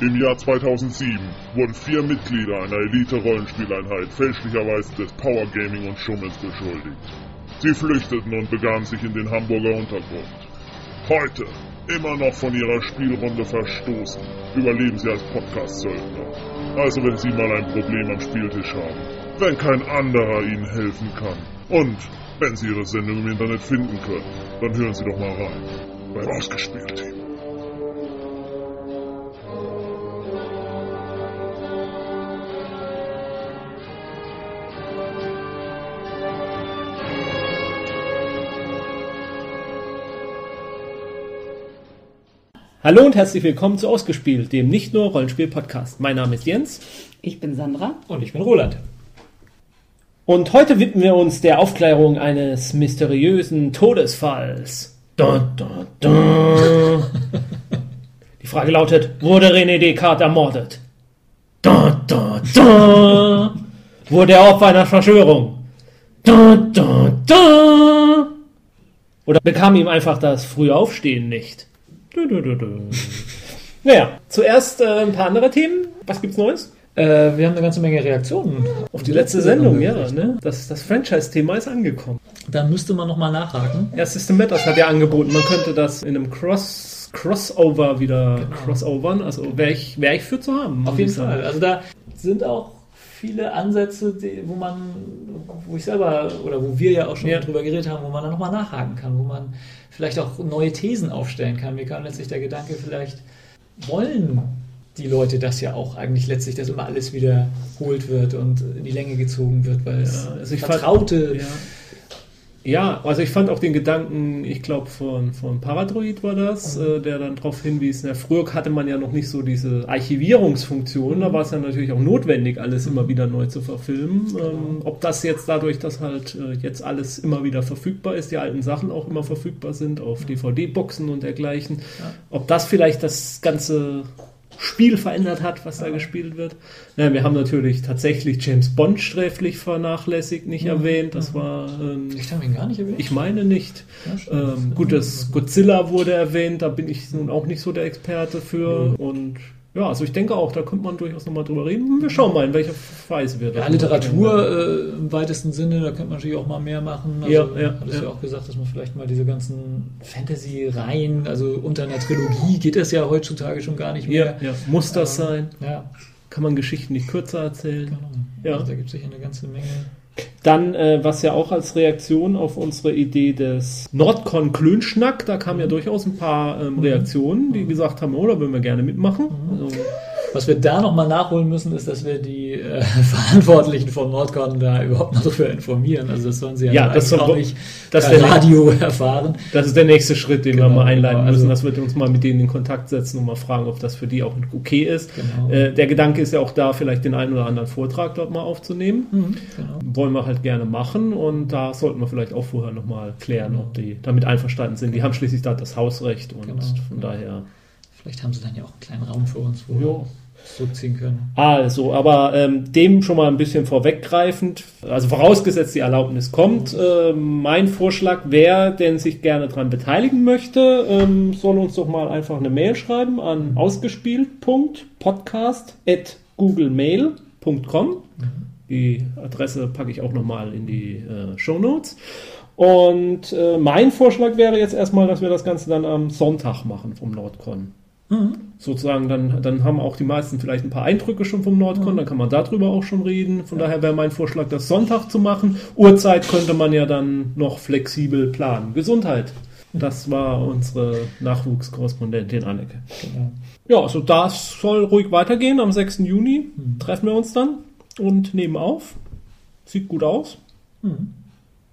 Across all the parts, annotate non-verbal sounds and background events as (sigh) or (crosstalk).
Im Jahr 2007 wurden vier Mitglieder einer Elite-Rollenspieleinheit fälschlicherweise des Power Gaming und Schummels beschuldigt. Sie flüchteten und begaben sich in den Hamburger Untergrund. Heute, immer noch von ihrer Spielrunde verstoßen, überleben sie als Podcast-Söldner. Also wenn Sie mal ein Problem am Spieltisch haben, wenn kein anderer Ihnen helfen kann und wenn Sie Ihre Sendung im Internet finden können, dann hören Sie doch mal rein beim Ausgespielt-Team. Hallo und herzlich willkommen zu Ausgespielt, dem nicht nur Rollenspiel-Podcast. Mein Name ist Jens. Ich bin Sandra. Und ich bin Roland. Und heute widmen wir uns der Aufklärung eines mysteriösen Todesfalls. Da, da, da. Die Frage lautet, wurde René Descartes ermordet? Da, da, da. Wurde er Opfer einer Verschwörung? Da, da, da. Oder bekam ihm einfach das frühe Aufstehen nicht? Du, du, du, du. (laughs) Naja, zuerst äh, ein paar andere Themen. Was gibt's Neues? Äh, wir haben eine ganze Menge Reaktionen Auf die letzte Sendung, ja. Ne? Das, das Franchise-Thema ist angekommen. Da müsste man nochmal nachhaken. Ja, System Matters hat ja angeboten, man könnte das in einem Cross, Crossover wieder crossovern. Also wäre ich, wär ich für zu haben. Auf jeden. Fall. Also da sind auch viele Ansätze, die, wo man, wo ich selber oder wo wir ja auch schon Ja. drüber geredet haben, wo man dann nochmal nachhaken kann, wo man vielleicht auch neue Thesen aufstellen kann. Mir kam letztlich der Gedanke, vielleicht wollen die Leute das ja auch eigentlich letztlich, dass immer alles wiederholt wird und in die Länge gezogen wird, weil es Ja, also ich fand- vertraute Ja. Ja, also ich fand auch den Gedanken, ich glaube von, von Paradroid war das, äh, der dann darauf hinwies, na, früher hatte man ja noch nicht so diese Archivierungsfunktion, da war es ja natürlich auch notwendig, alles immer wieder neu zu verfilmen. Ähm, ob das jetzt dadurch, dass halt äh, jetzt alles immer wieder verfügbar ist, die alten Sachen auch immer verfügbar sind auf DVD-Boxen und dergleichen, ob das vielleicht das ganze Spiel verändert hat, was da gespielt wird. Ja, wir haben natürlich tatsächlich James Bond sträflich vernachlässigt, nicht erwähnt. Das war, ähm, Ich habe ihn gar nicht erwähnt. ich meine nicht. Ja. Ähm, gut, das Godzilla wurde erwähnt, da bin ich nun auch nicht so der Experte für. Und ja, also ich denke auch, da könnte man durchaus nochmal drüber reden. Wir schauen mal, in welcher Weise wir Ja, das Literatur äh, im weitesten Sinne, da könnte man natürlich auch mal mehr machen. Also, Ja, ja, hattest ja. ja. auch gesagt, dass man vielleicht mal diese ganzen Fantasy-Reihen, also unter einer Trilogie geht das ja heutzutage schon gar nicht Ja, mehr. ja, muss das Ähm, sein? Ja, Kann man Geschichten nicht kürzer erzählen? genau. Ja. Also da gibt es sicher eine ganze Menge. Dann, äh, was ja auch als Reaktion auf unsere Idee des Nordcon Klönschnack, da kamen ja durchaus ein paar ähm, Reaktionen, die gesagt haben, oh, da würden wir gerne mitmachen. Also, Was wir da nochmal nachholen müssen, ist, dass wir die äh, (laughs) Verantwortlichen von Nordcon da überhaupt noch darüber informieren. Also das sollen sie ja, Ja, das soll- auch nicht das per Radio (laughs) erfahren. Das ist der nächste Schritt, den wir Genau, mal einleiten genau, müssen, also- dass wir uns mal mit denen in Kontakt setzen und mal fragen, ob das für die auch okay ist. Genau. Äh, der Gedanke ist ja auch da, vielleicht den einen oder anderen Vortrag dort mal aufzunehmen. Mhm, genau. Wollen wir halt gerne machen und da sollten wir vielleicht auch vorher nochmal klären, ob die damit einverstanden sind. Die haben schließlich da das Hausrecht und Genau. von daher. Vielleicht haben sie dann ja auch einen kleinen Raum für uns, wo Ja. wir zurückziehen können. Also, aber ähm, dem schon mal ein bisschen vorweggreifend, also vorausgesetzt die Erlaubnis kommt, äh, mein Vorschlag, wer denn sich gerne daran beteiligen möchte, ähm, soll uns doch mal einfach eine Mail schreiben an ausgespielt.podcast.googlemail.com. Die Adresse packe ich auch nochmal in die äh, Show Notes. Und äh, mein Vorschlag wäre jetzt erstmal, dass wir das Ganze dann am Sonntag machen vom Nordcon sozusagen, dann, dann haben auch die meisten vielleicht ein paar Eindrücke schon vom Nordcon, dann kann man darüber auch schon reden. Von daher wäre mein Vorschlag, das Sonntag zu machen. Uhrzeit könnte man ja dann noch flexibel planen. Gesundheit. Das war unsere Nachwuchskorrespondentin Anneke. Genau. Ja, also das soll ruhig weitergehen. Am 6. Juni treffen wir uns dann und nehmen auf. Sieht gut aus. Mhm.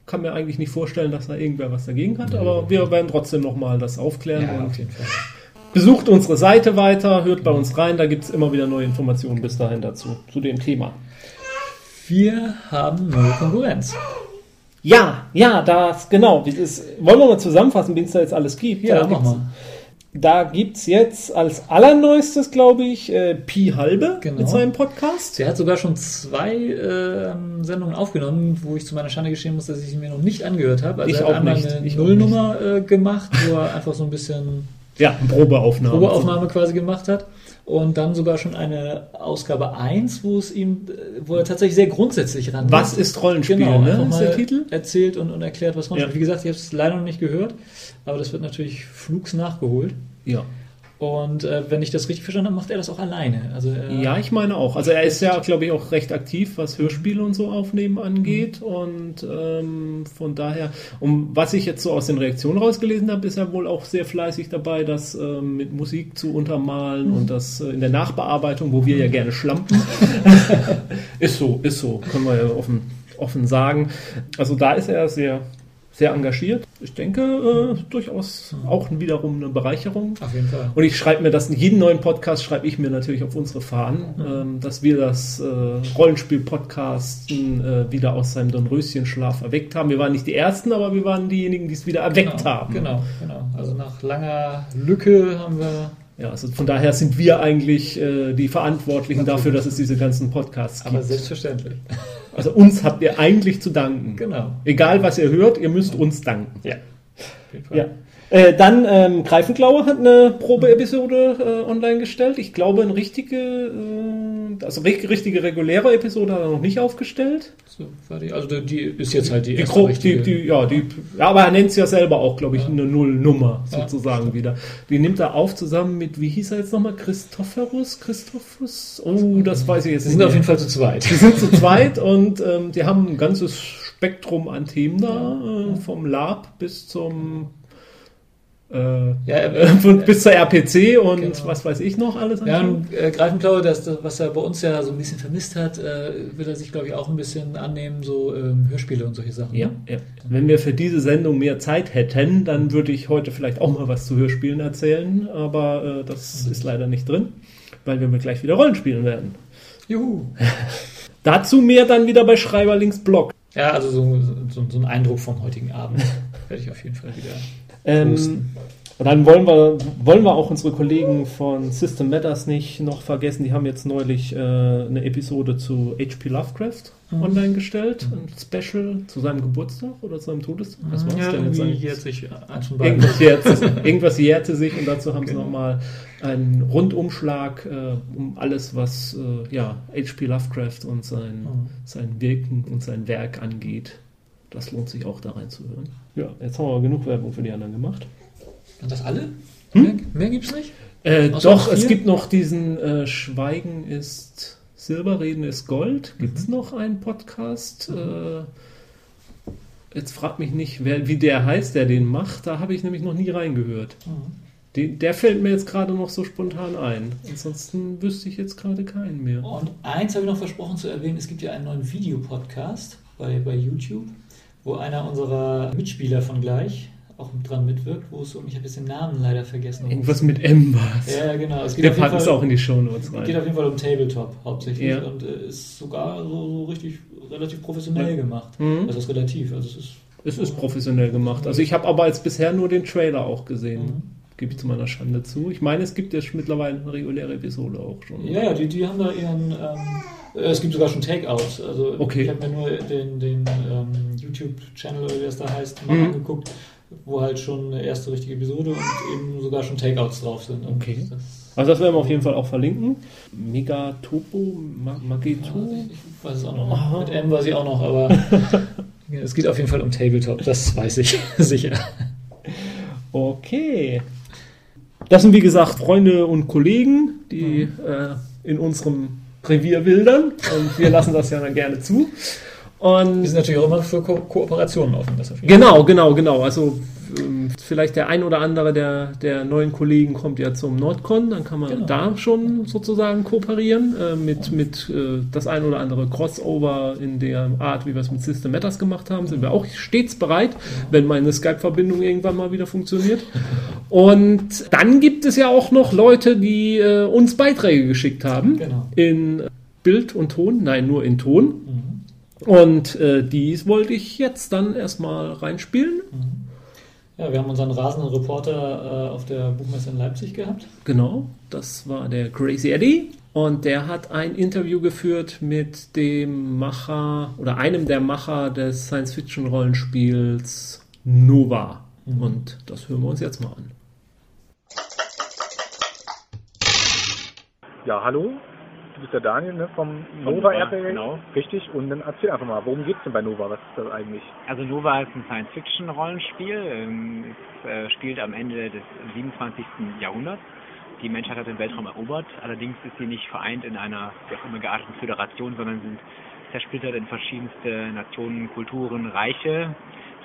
Kann mir eigentlich nicht vorstellen, dass da irgendwer was dagegen hat, aber wir werden trotzdem nochmal das aufklären Ja, und auf jeden Fall. Besucht unsere Seite weiter, hört bei uns rein, da gibt es immer wieder neue Informationen bis dahin dazu, zu dem Thema. Wir haben neue Konkurrenz. Ja, ja, das, genau. Das ist, wollen wir mal zusammenfassen, wie es da jetzt alles gibt? Ja, da mach mal. Da gibt es jetzt als allerneuestes, glaube ich, äh, Pi Halbe Genau. mit seinem Podcast. Sie hat sogar schon zwei ähm, Sendungen aufgenommen, wo ich zu meiner Schande gestehen muss, dass ich sie mir noch nicht angehört habe. Also Ich er hat auch einmal nicht. eine Ich Nullnummer äh, gemacht, wo er einfach so ein bisschen Ja, Probeaufnahme. Probeaufnahme quasi gemacht hat. und dann sogar schon eine Ausgabe 1, wo es ihm, wo er tatsächlich sehr grundsätzlich ran Was ist Rollenspiel, genau, ne? Ist der Titel? erzählt und, und erklärt, was Rollenspiel Ja. Wie gesagt, ich habe es leider noch nicht gehört, aber das wird natürlich flugs nachgeholt. Ja. Und äh, wenn ich das richtig verstanden habe, macht er das auch alleine. Also er, Ja, ich meine auch. Also er ist ja, glaube ich, auch recht aktiv, was Hörspiele und so aufnehmen angeht. Und ähm, von daher, um was ich jetzt so aus den Reaktionen rausgelesen habe, ist er wohl auch sehr fleißig dabei, das ähm, mit Musik zu untermalen und das äh, in der Nachbearbeitung, wo wir ja gerne schlampen. (laughs) ist so, ist so, können wir ja offen, offen sagen. Also da ist er sehr, sehr engagiert. Ich denke, äh, durchaus auch wiederum eine Bereicherung. auf jeden Fall. Und ich schreibe mir das, jeden neuen Podcast schreibe ich mir natürlich auf unsere Fahnen, ähm, dass wir das äh, Rollenspiel-Podcasten äh, wieder aus seinem Dornröschenschlaf erweckt haben. Wir waren nicht die Ersten, aber wir waren diejenigen, die es wieder erweckt genau, haben. Genau, genau. Also nach langer Lücke haben wir. Ja, also von daher sind wir eigentlich äh, die Verantwortlichen dafür, dass es diese ganzen Podcasts Aber gibt. selbstverständlich. Also uns habt ihr eigentlich zu danken. Genau. Egal, was ihr hört, ihr müsst uns danken. Ja. Auf jeden Fall. Ja. Äh, dann ähm, Greifenklaue hat eine Probeepisode äh, online gestellt. Ich glaube, eine richtige, äh, also ri- richtige reguläre Episode hat er noch nicht aufgestellt. So, fertig. Also die- die ist jetzt halt die Die, erste Gro die, richtige. die, ja, die, ja, aber er nennt es ja selber auch, glaube ich, Ja. eine Nullnummer Ja, sozusagen wieder. Die nimmt er auf zusammen mit, wie hieß er jetzt nochmal? Christophorus? Christophus? Oh, das weiß ich jetzt nicht. sind mehr. auf jeden Fall zu zweit. Die sind zu (laughs) zweit und ähm, die haben ein ganzes Spektrum an Themen da, äh, vom Lab bis zum äh, Ja, äh, äh, von, bis zur RPC und Genau. was weiß ich noch alles. an Ja, äh, Greifenklaue, das, das, was er bei uns ja so ein bisschen vermisst hat, äh, wird er sich, glaube ich, auch ein bisschen annehmen, so ähm, Hörspiele und solche Sachen. Ja, ne? ja. Wenn wir für diese Sendung mehr Zeit hätten, dann würde ich heute vielleicht auch mal was zu Hörspielen erzählen, aber äh, das ist leider nicht drin, weil wir gleich wieder Rollen spielen werden. Juhu. (laughs) Dazu mehr dann wieder bei Schreiberlings Blog. Ja, also so, so, so ein Eindruck vom heutigen Abend (laughs) werde ich auf jeden Fall wieder. Ähm, und dann wollen wir, wollen wir auch unsere Kollegen von System Matters nicht noch vergessen. Die haben jetzt neulich äh, eine Episode zu H.P. Lovecraft Mhm. online gestellt. Ein Special zu seinem Geburtstag oder zu seinem Todestag. Was war's ja, denn jetzt eigentlich? jährt sich beiden. Irgendwas jährte, (laughs) irgendwas jährte sich und dazu haben sie Genau. nochmal einen Rundumschlag äh, um alles, was äh, ja, H.P. Lovecraft und sein, Mhm. sein Wirken und sein Werk angeht. Das lohnt sich auch da reinzuhören. Ja, jetzt haben wir genug Werbung für die anderen gemacht. Und das alle? Hm? Mehr, mehr gibt's nicht? Äh, doch, es gibt noch diesen äh, Schweigen ist Silber, Reden ist Gold. Gibt es noch einen Podcast? Äh, jetzt fragt mich nicht, wer, wie der heißt, der den macht. Da habe ich nämlich noch nie reingehört. Den, der fällt mir jetzt gerade noch so spontan ein. Ansonsten wüsste ich jetzt gerade keinen mehr. Und eins habe ich noch versprochen zu erwähnen, es gibt ja einen neuen Videopodcast bei, bei YouTube, wo einer unserer Mitspieler von gleich auch dran mitwirkt, wo es um, ich habe jetzt den Namen leider vergessen. Irgendwas mit M war es. Ja, ja, genau. Es geht jeden packen es auch in die Shownotes geht rein. auf jeden Fall um Tabletop hauptsächlich Ja. und äh, ist sogar so, so richtig relativ professionell Ja. gemacht. Mhm. Das ist relativ, also es ist Es ist professionell gemacht. Also ich habe aber jetzt bisher nur den Trailer auch gesehen. Mhm. Gebe ich zu meiner Schande zu. Ich meine, es gibt jetzt mittlerweile eine reguläre Episode auch schon. Ja, ja, die, die haben da ihren. Ähm, äh, es gibt sogar schon Takeouts. Also Okay. ich habe mir nur den, den ähm, YouTube-Channel oder wie das da heißt, mal Mhm. angeguckt, wo halt schon eine erste richtige Episode und eben sogar schon Takeouts drauf sind. Und Okay. Das, Also das werden wir auf jeden Fall auch verlinken. Megatopo, Ma Mageto. ja, ich weiß es auch noch. Aha. Mit M weiß ich auch noch, aber (laughs) es geht auf jeden Fall um Tabletop, das weiß ich (laughs) sicher. Okay. Das sind wie gesagt Freunde und Kollegen, die äh, in unserem Revier wildern und wir lassen das ja dann gerne zu. Wir Und sind natürlich auch immer für Ko Kooperationen offen. Genau, genau, genau. Also ähm, vielleicht der ein oder andere der, der neuen Kollegen kommt ja zum Nordcon, dann kann man Genau. da schon sozusagen kooperieren äh, mit, mit äh, das ein oder andere Crossover in der Art, wie wir es mit System Matters gemacht haben, sind wir auch stets bereit, wenn meine Skype-Verbindung irgendwann mal wieder funktioniert. (laughs) Und dann gibt es ja auch noch Leute, die äh, uns Beiträge geschickt haben Genau. in Bild und Ton, nein, nur in Ton. Mhm. Und äh, dies wollte ich jetzt dann erstmal reinspielen. Ja, wir haben unseren rasenden Reporter äh, auf der Buchmesse in Leipzig gehabt. Genau, das war der Crazy Eddie. Und der hat ein Interview geführt mit dem Macher oder einem der Macher des Science-Fiction-Rollenspiels Nova. Mhm. Und das hören wir uns jetzt mal an. Ja, hallo. Du bist der Daniel ne, vom Nova RPG. Genau. Richtig. Und dann erzähl einfach mal, worum geht's denn bei Nova? Was ist das eigentlich? Also Nova ist ein Science-Fiction-Rollenspiel. Ähm, Es äh, spielt am Ende des 27. Jahrhunderts. Die Menschheit hat den Weltraum erobert. Allerdings ist sie nicht vereint in einer wie auch immer gearteten Föderation, sondern sind zersplittert in verschiedenste Nationen, Kulturen, Reiche.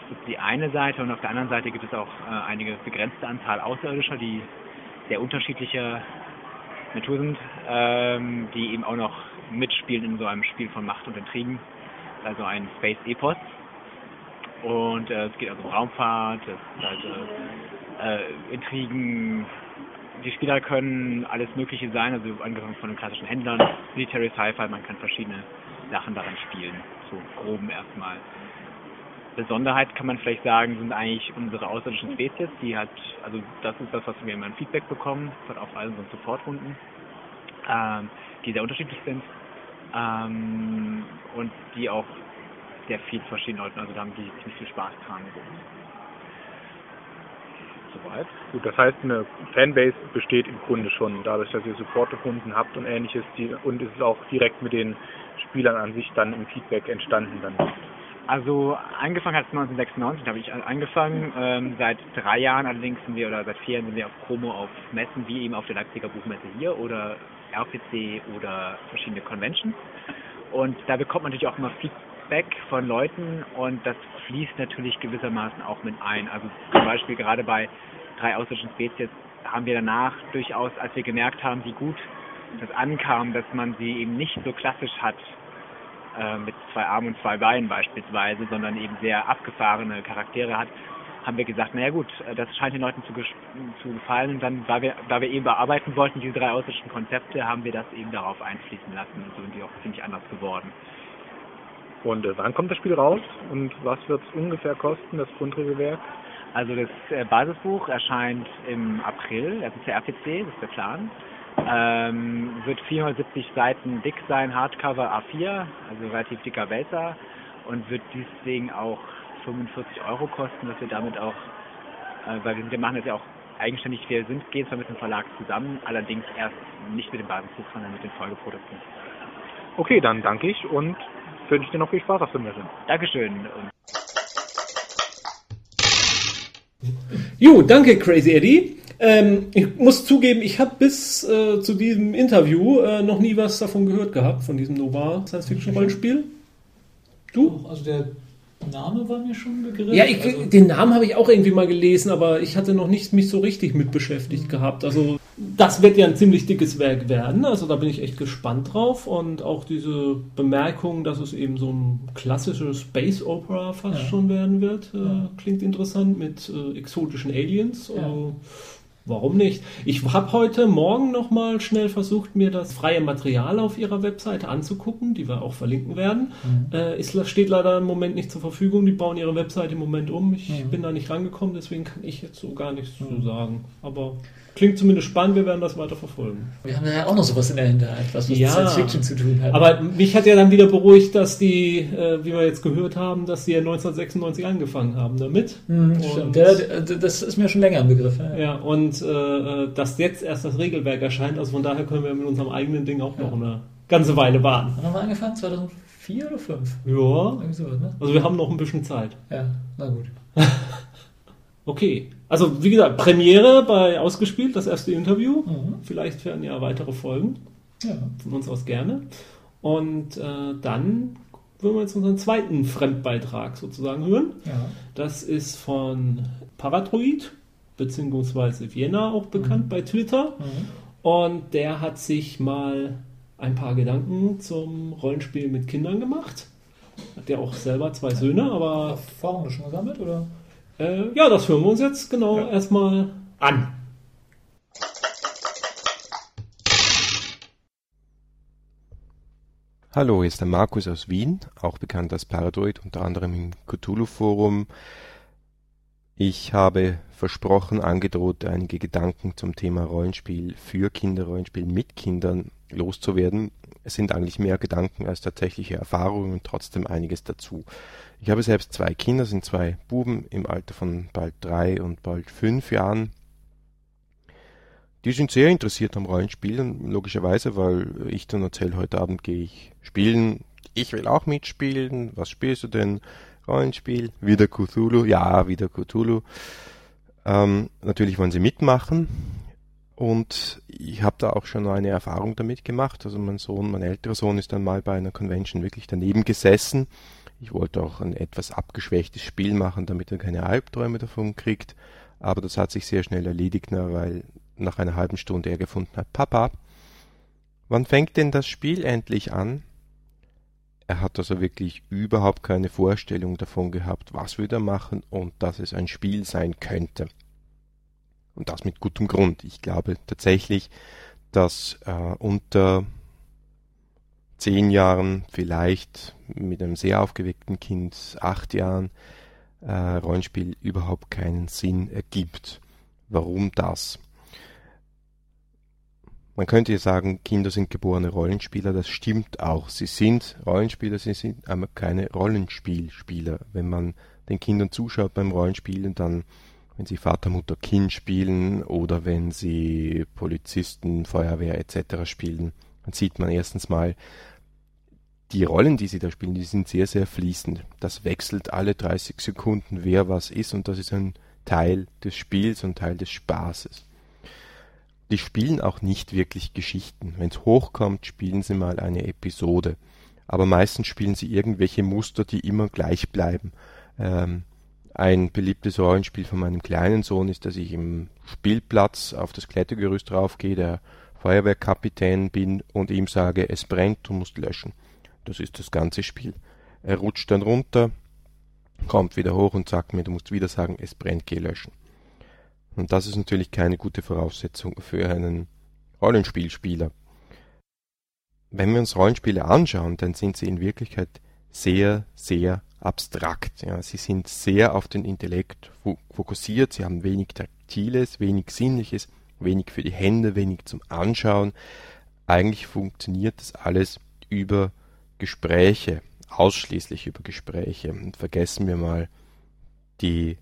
Das ist die eine Seite und auf der anderen Seite gibt es auch äh, eine begrenzte Anzahl Außerirdischer, die sehr unterschiedlicher Natur sind, ähm, die eben auch noch mitspielen in so einem Spiel von Macht und Intrigen. Also ein Space-Epos. Und äh, es geht also um Raumfahrt, es also äh, Intrigen. Die Spieler können alles Mögliche sein, also angefangen von den klassischen Händlern, Military Sci-Fi, man kann verschiedene Sachen daran spielen, so groben erstmal. Besonderheit kann man vielleicht sagen, sind eigentlich unsere außerirdischen Spezies, die halt, also das ist das, was wir immer ein Feedback bekommen von auf all unseren Supportrunden, ähm, die sehr unterschiedlich sind ähm, und die auch sehr viel verschiedene Leute, also da haben die ziemlich viel Spaß dran. Soweit. Gut, das heißt, eine Fanbase besteht im Grunde schon, dadurch, dass ihr Support-Kunden habt und ähnliches. Die, und es ist auch direkt mit den Spielern an sich dann im Feedback entstanden dann. Also angefangen hat es 1996, da habe ich angefangen. Ähm, seit drei Jahren allerdings sind wir, oder seit vier Jahren sind wir auf Promo auf Messen, wie eben auf der Leipziger Buchmesse hier oder RPC oder verschiedene Conventions. Und da bekommt man natürlich auch immer Feedback von Leuten und das fließt natürlich gewissermaßen auch mit ein. Also zum Beispiel gerade bei drei außerirdischen Spezies haben wir danach durchaus, als wir gemerkt haben, wie gut das ankam, dass man sie eben nicht so klassisch hat, äh, mit zwei Armen und zwei Beinen beispielsweise, sondern eben sehr abgefahrene Charaktere hat, haben wir gesagt, naja gut, äh, das scheint den Leuten zu, zu gefallen. Und dann, da wir, da wir eben bearbeiten wollten, diese drei außerirdischen Konzepte, haben wir das eben darauf einfließen lassen. Und so sind die auch ziemlich anders geworden. Und äh, wann kommt das Spiel raus? Und was wird es ungefähr kosten, das Grundregelwerk? Also das äh, Basisbuch erscheint im April, das ist der RPC, das ist der Plan. Ähm, wird 470 Seiten dick sein, Hardcover A4, also relativ dicker Wälzer und wird deswegen auch 45 Euro kosten, dass wir damit auch, äh, weil wir, sind- wir machen das ja auch eigenständig, wir sind, gehen zwar mit dem Verlag zusammen, allerdings erst nicht mit dem Basisbuch, sondern mit den Folgeprodukten. Okay, dann danke ich und wünsche dir noch viel Spaß auf der Messe. Dankeschön. Und Jo, danke Crazy Eddie. Ähm, ich muss zugeben, ich habe bis äh, zu diesem Interview äh, noch nie was davon gehört gehabt, von diesem Nova Science-Fiction-Rollenspiel. Du? Also der Name war mir schon ein Begriff. Ja, ich, also, den Namen habe ich auch irgendwie mal gelesen, aber ich hatte noch nicht mich so richtig mit beschäftigt gehabt. Also das wird ja ein ziemlich dickes Werk werden. Also da bin ich echt gespannt drauf. Und auch diese Bemerkung, dass es eben so ein klassisches Space Opera fast Ja. schon werden wird, äh, klingt interessant mit äh, exotischen Aliens. Ja. Also, Warum nicht? Ich habe heute Morgen nochmal schnell versucht, mir das freie Material auf ihrer Webseite anzugucken, die wir auch verlinken werden. Mhm. Äh, ist, steht leider im Moment nicht zur Verfügung. Die bauen ihre Webseite im Moment um. Ich Mhm. bin da nicht rangekommen, deswegen kann ich jetzt so gar nichts Mhm. zu sagen. Aber klingt zumindest spannend, wir werden das weiter verfolgen. wir haben ja auch noch sowas in der Hinterhand, was mit Ja. Science Fiction zu tun hat. Aber mich hat ja dann wieder beruhigt, dass die, äh, wie wir jetzt gehört haben, dass die ja 1996 angefangen haben damit. Hm, Und- stimmt. Ja, das ist mir schon länger ein Begriff. Ja. Ja, und äh, äh, dass jetzt erst das Regelwerk erscheint, also von daher können wir mit unserem eigenen Ding auch noch eine ganze Weile warten. Wann haben wir angefangen? 2004 oder 2005? Ja, Irgendwie sowas, ne? also wir haben noch ein bisschen Zeit. Ja, na gut. (laughs) Okay. Also, wie gesagt, Premiere bei Ausgespielt, das erste Interview. Mhm. Vielleicht werden ja weitere Folgen. Ja. Von uns aus gerne. Und äh, dann würden wir jetzt unseren zweiten Fremdbeitrag sozusagen hören. ja. Das ist von Paradroid, beziehungsweise Vienna auch bekannt bei Twitter. Mhm. Und der hat sich mal ein paar Gedanken zum Rollenspiel mit Kindern gemacht. Hat ja auch selber zwei Söhne, aber Erfahrungen schon gesammelt, oder? Äh, ja, das hören wir uns jetzt genau Ja. erstmal an. Hallo, hier ist der Markus aus Wien, auch bekannt als Paradroid, unter anderem im Cthulhu-Forum. Ich habe versprochen, angedroht, einige Gedanken zum Thema Rollenspiel für Kinder, Rollenspiel mit Kindern loszuwerden. Es sind eigentlich mehr Gedanken als tatsächliche Erfahrungen und trotzdem einiges dazu. Ich habe selbst zwei Kinder, sind zwei Buben im Alter von bald drei und bald fünf Jahren. die sind sehr interessiert am Rollenspielen, logischerweise, weil ich dann erzähle, heute Abend gehe ich spielen. Ich will auch mitspielen. Was spielst du denn? Rollenspiel? Wieder Cthulhu? Ja, wieder Cthulhu. Ähm, natürlich wollen sie mitmachen. Und ich habe da auch schon eine Erfahrung damit gemacht. Also mein Sohn, mein älterer Sohn ist dann mal bei einer Convention wirklich daneben gesessen. Ich wollte auch ein etwas abgeschwächtes Spiel machen, damit er keine Albträume davon kriegt. Aber das hat sich sehr schnell erledigt, weil nach einer halben Stunde er gefunden hat, Papa, wann fängt denn das Spiel endlich an? Er hat also wirklich überhaupt keine Vorstellung davon gehabt, was wir da machen und dass es ein Spiel sein könnte. Und das mit gutem Grund. Ich glaube tatsächlich, dass äh, unter zehn Jahren, vielleicht mit einem sehr aufgeweckten Kind, acht Jahren, äh, Rollenspiel überhaupt keinen Sinn ergibt. Warum das? Man könnte sagen, Kinder sind geborene Rollenspieler, das stimmt auch. Sie sind Rollenspieler, sie sind aber keine Rollenspielspieler. Wenn man den Kindern zuschaut beim Rollenspielen, dann, wenn sie Vater, Mutter, Kind spielen oder wenn sie Polizisten, Feuerwehr etc. spielen, dann sieht man erstens mal, die Rollen, die sie da spielen, die sind sehr, sehr fließend. Das wechselt alle 30 Sekunden, wer was ist und das ist ein Teil des Spiels und Teil des Spaßes. Die spielen auch nicht wirklich Geschichten. Wenn es hochkommt, spielen sie mal eine Episode. Aber meistens spielen sie irgendwelche Muster, die immer gleich bleiben. Ähm, ein beliebtes Rollenspiel von meinem kleinen Sohn ist, dass ich im Spielplatz auf das Klettergerüst raufgehe, der Feuerwehrkapitän bin und ihm sage, es brennt, du musst löschen. Das ist das ganze Spiel. Er rutscht dann runter, kommt wieder hoch und sagt mir, du musst wieder sagen, es brennt, geh löschen. Und das ist natürlich keine gute Voraussetzung für einen Rollenspielspieler. Wenn wir uns Rollenspiele anschauen, dann sind sie in Wirklichkeit sehr, sehr abstrakt. Ja. Sie sind sehr auf den Intellekt fokussiert, sie haben wenig Taktiles, wenig Sinnliches, wenig für die Hände, wenig zum Anschauen. Eigentlich funktioniert das alles über Gespräche, ausschließlich über Gespräche. Und vergessen wir mal die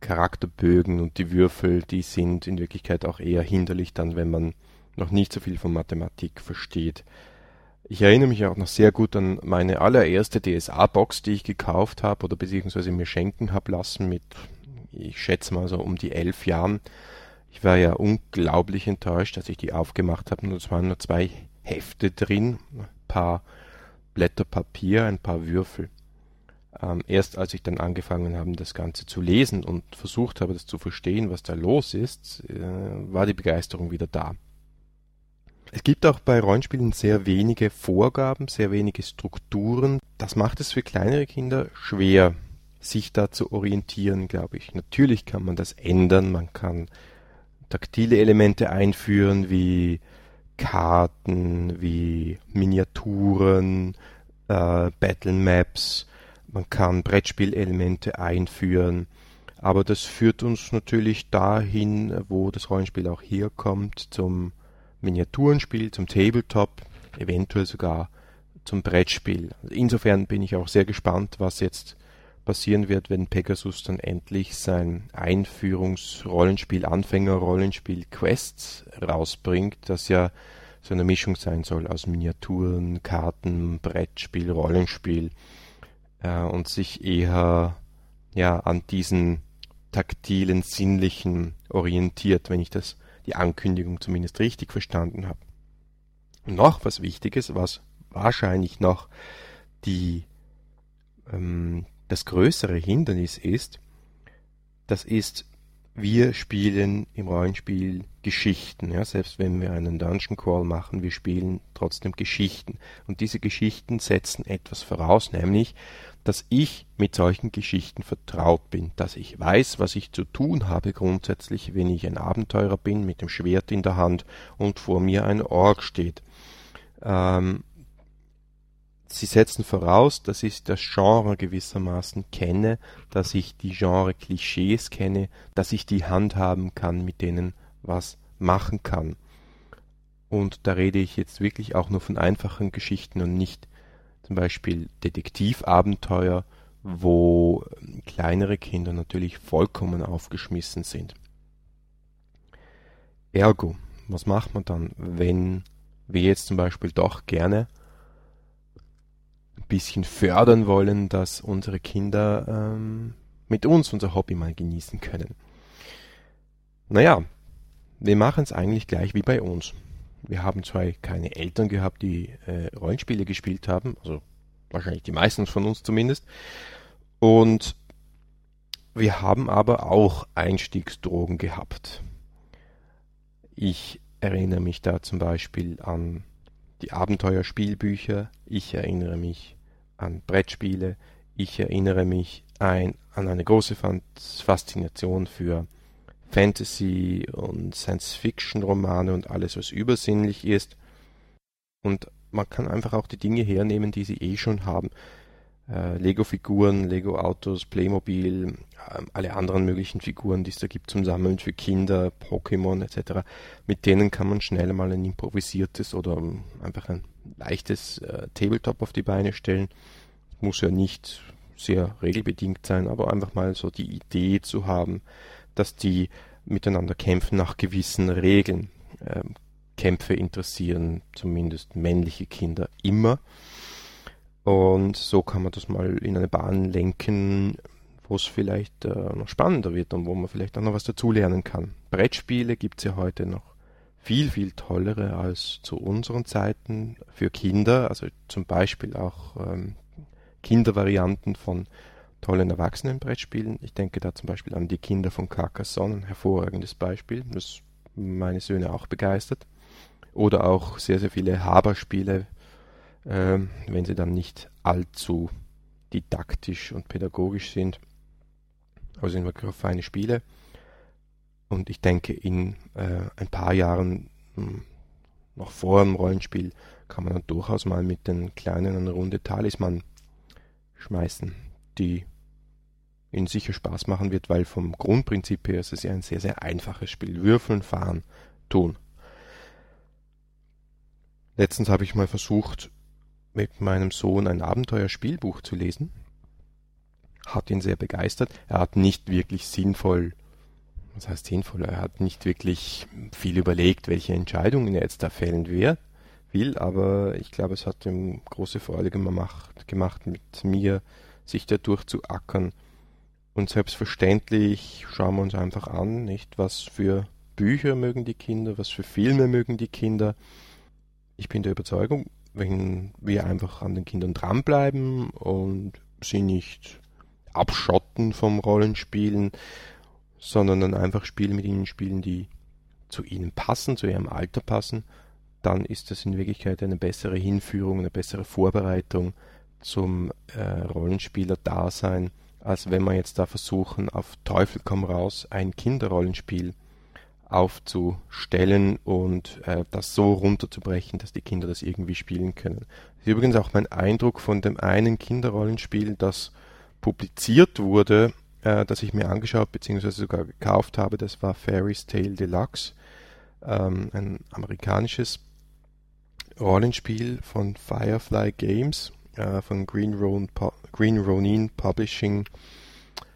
Charakterbögen und die Würfel, die sind in Wirklichkeit auch eher hinderlich dann, wenn man noch nicht so viel von Mathematik versteht. Ich erinnere mich auch noch sehr gut an meine allererste DSA-Box, die ich gekauft habe oder beziehungsweise mir schenken habe lassen mit, ich schätze mal so um die elf Jahren. Ich war ja unglaublich enttäuscht, als ich die aufgemacht habe. Und es waren nur zwei Hefte drin, ein paar Blätter Papier, ein paar Würfel. Ähm, erst als ich dann angefangen habe, das Ganze zu lesen und versucht habe, das zu verstehen, was da los ist, äh, war die Begeisterung wieder da. Es gibt auch bei Rollenspielen sehr wenige Vorgaben, sehr wenige Strukturen. Das macht es für kleinere Kinder schwer, sich da zu orientieren, glaube ich. Natürlich kann man das ändern, man kann taktile Elemente einführen, wie Karten, wie Miniaturen, äh, Battle Maps, man kann Brettspielelemente einführen, aber das führt uns natürlich dahin, wo das Rollenspiel auch herkommt, zum Miniaturenspiel, zum Tabletop, eventuell sogar zum Brettspiel. Insofern bin ich auch sehr gespannt, was jetzt passieren wird, wenn Pegasus dann endlich sein Einführungsrollenspiel, Anfängerrollenspiel Quests rausbringt, das ja so eine Mischung sein soll aus Miniaturen, Karten, Brettspiel, Rollenspiel äh, und sich eher ja an diesen taktilen, sinnlichen orientiert, wenn ich das die Ankündigung zumindest richtig verstanden habe. Noch was Wichtiges, was wahrscheinlich noch die ähm, das größere Hindernis ist, das ist wir spielen im Rollenspiel Geschichten. Ja, selbst wenn wir einen Dungeon Crawl machen, wir spielen trotzdem Geschichten. Und diese Geschichten setzen etwas voraus, nämlich, dass ich mit solchen Geschichten vertraut bin, dass ich weiß, was ich zu tun habe grundsätzlich, wenn ich ein Abenteurer bin mit dem Schwert in der Hand und vor mir ein Org steht. Ähm, sie setzen voraus, dass ich das Genre gewissermaßen kenne, dass ich die Genre-Klischees kenne, dass ich die handhaben kann, mit denen was machen kann. Und da rede ich jetzt wirklich auch nur von einfachen Geschichten und nicht zum Beispiel Detektivabenteuer, wo kleinere Kinder natürlich vollkommen aufgeschmissen sind. Ergo, was macht man dann, wenn wir jetzt zum Beispiel doch gerne bisschen fördern wollen, dass unsere Kinder ähm, mit uns unser Hobby mal genießen können? Naja, wir machen es eigentlich gleich wie bei uns. Wir haben zwar keine Eltern gehabt, die äh, Rollenspiele gespielt haben, also wahrscheinlich die meisten von uns zumindest. Und wir haben aber auch Einstiegsdrogen gehabt. Ich erinnere mich da zum Beispiel an die Abenteuerspielbücher, ich erinnere mich an Brettspiele, ich erinnere mich ein, an eine große Faszination für Fantasy und Science-Fiction-Romane und alles, was übersinnlich ist. Und man kann einfach auch die Dinge hernehmen, die sie eh schon haben. Äh, Lego-Figuren, Lego-Autos, Playmobil, äh, alle anderen möglichen Figuren, die es da gibt zum Sammeln für Kinder, Pokémon etc. Mit denen kann man schnell mal ein improvisiertes oder ähm, einfach ein leichtes äh, Tabletop auf die Beine stellen. Muss ja nicht sehr regelbedingt sein, aber einfach mal so die Idee zu haben, dass die miteinander kämpfen nach gewissen Regeln. Ähm, Kämpfe interessieren zumindest männliche Kinder immer. Und so kann man das mal in eine Bahn lenken, wo es vielleicht äh, noch spannender wird und wo man vielleicht auch noch was dazulernen kann. Brettspiele gibt es ja heute noch viel, viel tollere als zu unseren Zeiten für Kinder. Also zum Beispiel auch ähm, Kindervarianten von tollen Erwachsenenbrettspielen. Ich denke da zum Beispiel an die Kinder von Carcassonne, ein hervorragendes Beispiel, das meine Söhne auch begeistert. Oder auch sehr, sehr viele Haberspiele, wenn sie dann nicht allzu didaktisch und pädagogisch sind. Aber sind wirklich feine Spiele. Und ich denke, in äh, ein paar Jahren, mh, hm, noch vor dem Rollenspiel, kann man dann durchaus mal mit den Kleinen eine Runde Talisman schmeißen die ihnen sicher Spaß machen wird, weil vom Grundprinzip her ist es ja ein sehr, sehr einfaches Spiel. Würfeln, fahren, tun. Letztens habe ich mal versucht, mit meinem Sohn ein Abenteuerspielbuch zu lesen. Hat ihn sehr begeistert. Er hat nicht wirklich sinnvoll, was heißt sinnvoll, er hat nicht wirklich viel überlegt, welche Entscheidungen er jetzt da fällen will, aber ich glaube, es hat ihm große Freude gemacht, gemacht mit mir sich da durchzuackern. Und selbstverständlich schauen wir uns einfach an, nicht, was für Bücher mögen die Kinder, was für Filme mögen die Kinder. Ich bin der Überzeugung, wenn wir einfach an den Kindern dranbleiben und sie nicht abschotten vom Rollenspielen, sondern dann einfach Spiele mit ihnen spielen, die zu ihnen passen, zu ihrem Alter passen, dann ist das in Wirklichkeit eine bessere Hinführung, eine bessere Vorbereitung zum äh, Rollenspieler-Dasein, als wenn wir jetzt da versuchen, auf Teufel komm raus ein Kinderrollenspiel aufzustellen und äh, das so runterzubrechen, dass die Kinder das irgendwie spielen können. Das ist übrigens auch mein Eindruck von dem einen Kinderrollenspiel, das publiziert wurde, äh, das ich mir angeschaut bzw. sogar gekauft habe. Das war Fairy's Tale Deluxe, ähm, ein amerikanisches Rollenspiel von Firefly Games äh, von Green, Ron, Green Ronin Publishing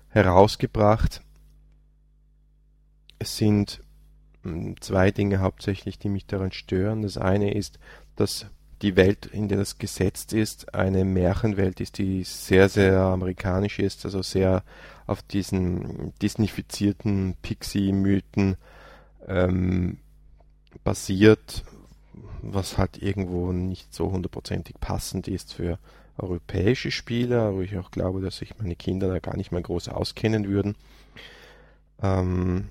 herausgebracht. Es sind zwei Dinge hauptsächlich, die mich daran stören. Das eine ist, dass die Welt, in der das gesetzt ist, eine Märchenwelt ist, die sehr, sehr amerikanisch ist, also sehr auf diesen disneyfizierten Pixie-Mythen ähm, basiert, was halt irgendwo nicht so hundertprozentig passend ist für europäische Spieler, wo ich auch glaube, dass sich meine Kinder da gar nicht mehr groß auskennen würden. Ähm,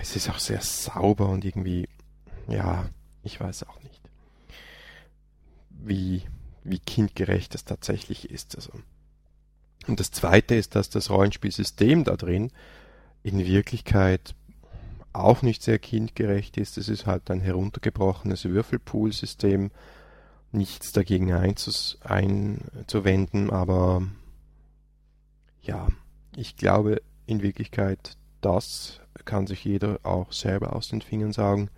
es ist auch sehr sauber und irgendwie, ja, ich weiß auch nicht, wie, wie kindgerecht das tatsächlich ist. Also. Und das Zweite ist, dass das Rollenspielsystem da drin in Wirklichkeit auch nicht sehr kindgerecht ist. Es ist halt ein heruntergebrochenes Würfelpool-System. Nichts dagegen einzuwenden, aber ja, ich glaube in Wirklichkeit, das kann sich jeder auch selber aus den Fingern sagen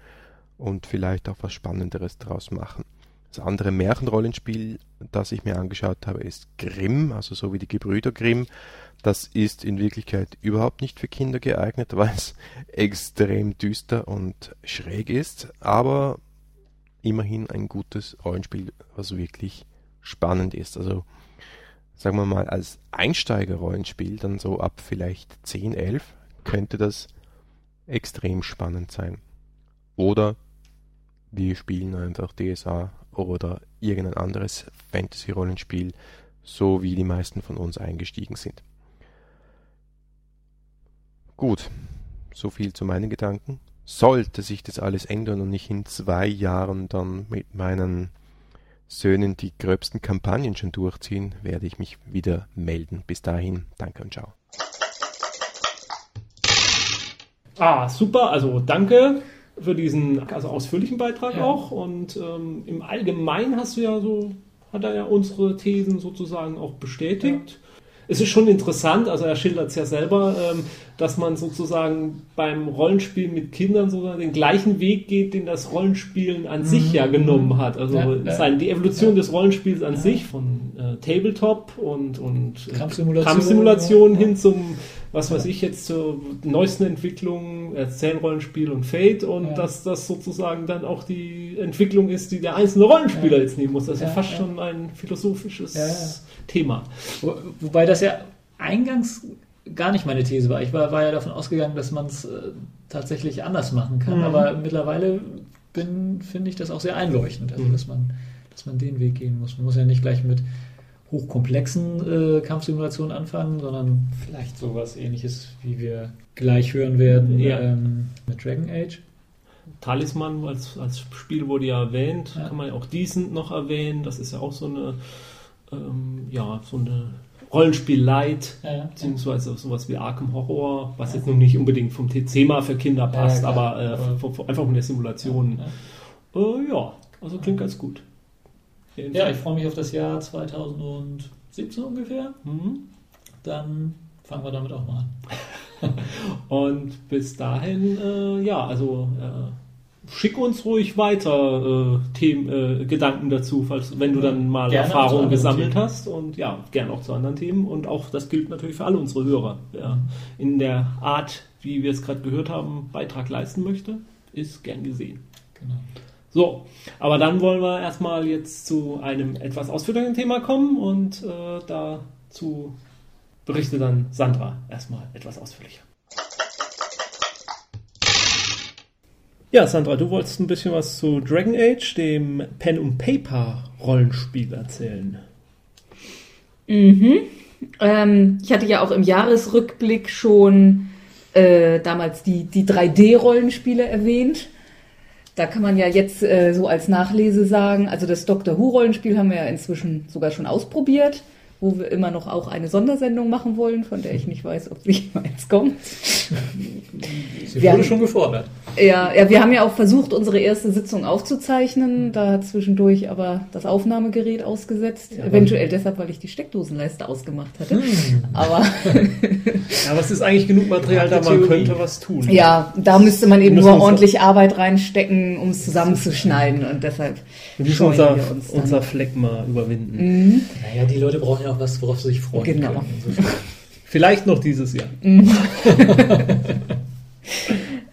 und vielleicht auch was Spannenderes daraus machen. Das andere Märchenrollenspiel, das ich mir angeschaut habe, ist Grimm, also so wie die Gebrüder Grimm. Das ist in Wirklichkeit überhaupt nicht für Kinder geeignet, (laughs) weil es extrem düster und schräg ist, aber immerhin ein gutes Rollenspiel, was wirklich spannend ist. Also sagen wir mal als Einsteiger-Rollenspiel, dann so ab vielleicht 10, 11, könnte das extrem spannend sein. Oder wir spielen einfach DSA oder irgendein anderes Fantasy-Rollenspiel, so wie die meisten von uns eingestiegen sind. Gut, so viel zu meinen Gedanken. Sollte sich das alles ändern und ich in zwei Jahren dann mit meinen Söhnen die gröbsten Kampagnen schon durchziehen, werde ich mich wieder melden. Bis dahin, danke und ciao. Ah, super, also danke für diesen also ausführlichen Beitrag ja. auch. Und ähm, im Allgemeinen hast du ja so, hat er ja unsere Thesen sozusagen auch bestätigt. Ja. Es ist schon interessant, also er schildert es ja selber, ähm, dass man sozusagen beim Rollenspiel mit Kindern sozusagen den gleichen Weg geht, den das Rollenspielen an mhm. sich ja genommen hat. Also ja, die Evolution des Rollenspiels an sich von äh, Tabletop und, und Kampfsimulation, Kampfsimulation hin zum was weiß ich jetzt zur neuesten Entwicklung, Erzählrollenspiel und Fate und ja. dass das sozusagen dann auch die Entwicklung ist, die der einzelne Rollenspieler ja. jetzt nehmen muss. Das ist ja, fast schon ein philosophisches Thema. Wo, wobei das ja eingangs gar nicht meine These war. Ich war, war ja davon ausgegangen, dass man es äh, tatsächlich anders machen kann, mhm. aber mittlerweile finde ich das auch sehr einleuchtend, also mhm. dass man dass man den Weg gehen muss. Man muss ja nicht gleich mit hochkomplexen äh, Kampfsimulationen anfangen, sondern vielleicht sowas ähnliches, wie wir gleich hören werden ja. ähm, mit Dragon Age. Talisman als, als Spiel wurde ja erwähnt, ja. kann man ja auch Decent noch erwähnen, das ist ja auch so eine, ähm, ja, so eine Rollenspiel-Light, ja, beziehungsweise sowas wie Arkham Horror, was jetzt noch nicht unbedingt vom TC-Ma für Kinder passt, aber, äh, einfach von der Simulation. Äh, ja, also klingt ganz gut. Ja, ich freue mich auf das Jahr 2017 ungefähr. Mhm. Dann fangen wir damit auch mal an. (laughs) Und bis dahin, äh, ja, also äh, schick uns ruhig weiter äh, Themen, äh, Gedanken dazu, falls wenn du dann mal gerne Erfahrungen gesammelt Themen. hast und ja, gerne auch zu anderen Themen und auch das gilt natürlich für alle unsere Hörer. Wer mhm. in der Art, wie wir es gerade gehört haben, Beitrag leisten möchte, ist gern gesehen. Genau. So, aber dann wollen wir erstmal jetzt zu einem etwas ausführlichen Thema kommen und äh, dazu berichtet dann Sandra erstmal etwas ausführlicher. Ja, Sandra, du wolltest ein bisschen was zu Dragon Age, dem Pen und Paper Rollenspiel erzählen. Mhm. Ähm, ich hatte ja auch im Jahresrückblick schon äh, damals die, die 3D-Rollenspiele erwähnt. Da kann man ja jetzt äh, so als Nachlese sagen, also das Doctor Who-Rollenspiel haben wir ja inzwischen sogar schon ausprobiert wo wir immer noch auch eine Sondersendung machen wollen, von der ich nicht weiß, ob sie (laughs) jemals kommt. Sie wurde haben, schon gefordert. Ja, ja, wir haben ja auch versucht, unsere erste Sitzung aufzuzeichnen. Da hat zwischendurch aber das Aufnahmegerät ausgesetzt. Ja, Eventuell deshalb, weil ich die Steckdosenleiste ausgemacht hatte. Hm. Aber, (laughs) ja, aber es ist eigentlich genug Material da, man könnte was tun. Ja, da müsste man eben nur ordentlich Arbeit reinstecken, um es zusammenzuschneiden. Und deshalb wir müssen unser, wir uns unser Fleck mal überwinden. Mhm. Naja, die Leute brauchen ja auch was, worauf sie sich freuen genau. können. Vielleicht noch dieses Jahr. (laughs)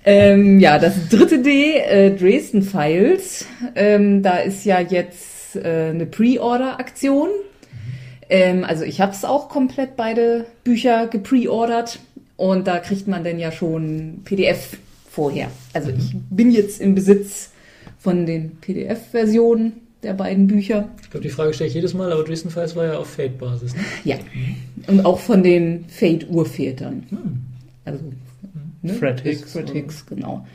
ähm, ja, das dritte D, äh, Dresden Files. Ähm, da ist ja jetzt äh, eine Pre-Order-Aktion. Ähm, also ich habe es auch komplett beide Bücher gepreordert und da kriegt man dann ja schon PDF vorher. Also ich bin jetzt im Besitz von den PDF-Versionen der beiden Bücher. Ich glaube, die Frage stelle ich jedes Mal, aber Dresden Files war ja auf Fate-Basis. Ne? Ja. Und auch von den Fate-Urvätern. Hm. Also ne? Fred Hicks. Fred Hicks, genau.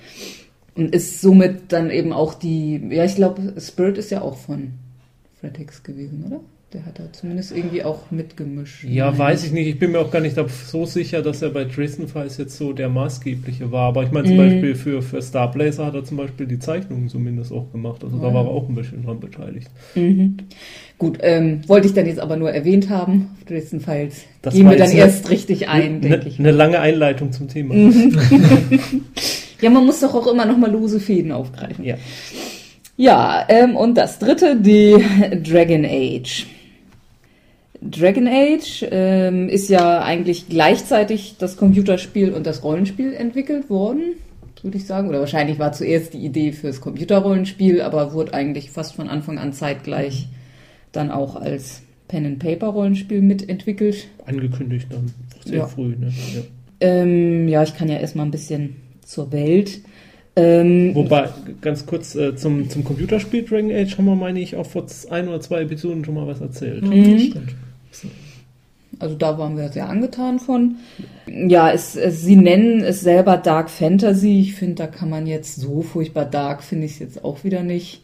Und ist somit dann eben auch die, ja, ich glaube, Spirit ist ja auch von Fred Hicks gewesen, oder? Der hat da zumindest irgendwie auch mitgemischt. Ja, Nein. weiß ich nicht. Ich bin mir auch gar nicht so sicher, dass er bei Dresden Files jetzt so der maßgebliche war. Aber ich meine zum mm. Beispiel für, für Star Blazer hat er zum Beispiel die Zeichnungen zumindest auch gemacht. Also da war er auch ein bisschen dran beteiligt. Mhm. Gut, ähm, wollte ich dann jetzt aber nur erwähnt haben. Dresden Files das gehen wir dann erst richtig ein, ne, denke ich. Eine lange Einleitung zum Thema. Mhm. (laughs) ja, man muss doch auch immer noch mal lose Fäden aufgreifen. Ja. Ja, ähm, und das dritte, die Dragon Age. Dragon Age ähm, ist ja eigentlich gleichzeitig das Computerspiel und das Rollenspiel entwickelt worden, würde ich sagen. Oder wahrscheinlich war zuerst die Idee fürs Computerrollenspiel, aber wurde eigentlich fast von Anfang an zeitgleich dann auch als Pen-and-Paper-Rollenspiel mitentwickelt. Angekündigt dann sehr Ja. früh. Ne? Ja. Ähm, ja, ich kann ja erstmal ein bisschen zur Welt. Ähm, Wobei, ganz kurz äh, zum, zum Computerspiel Dragon Age haben wir, meine ich, auch vor ein oder zwei Episoden schon mal was erzählt. Mhm. Stimmt. Also da waren wir sehr angetan von. Ja, es, es, sie nennen es selber Dark Fantasy. Ich finde, da kann man jetzt so furchtbar dark, finde ich es jetzt auch wieder nicht.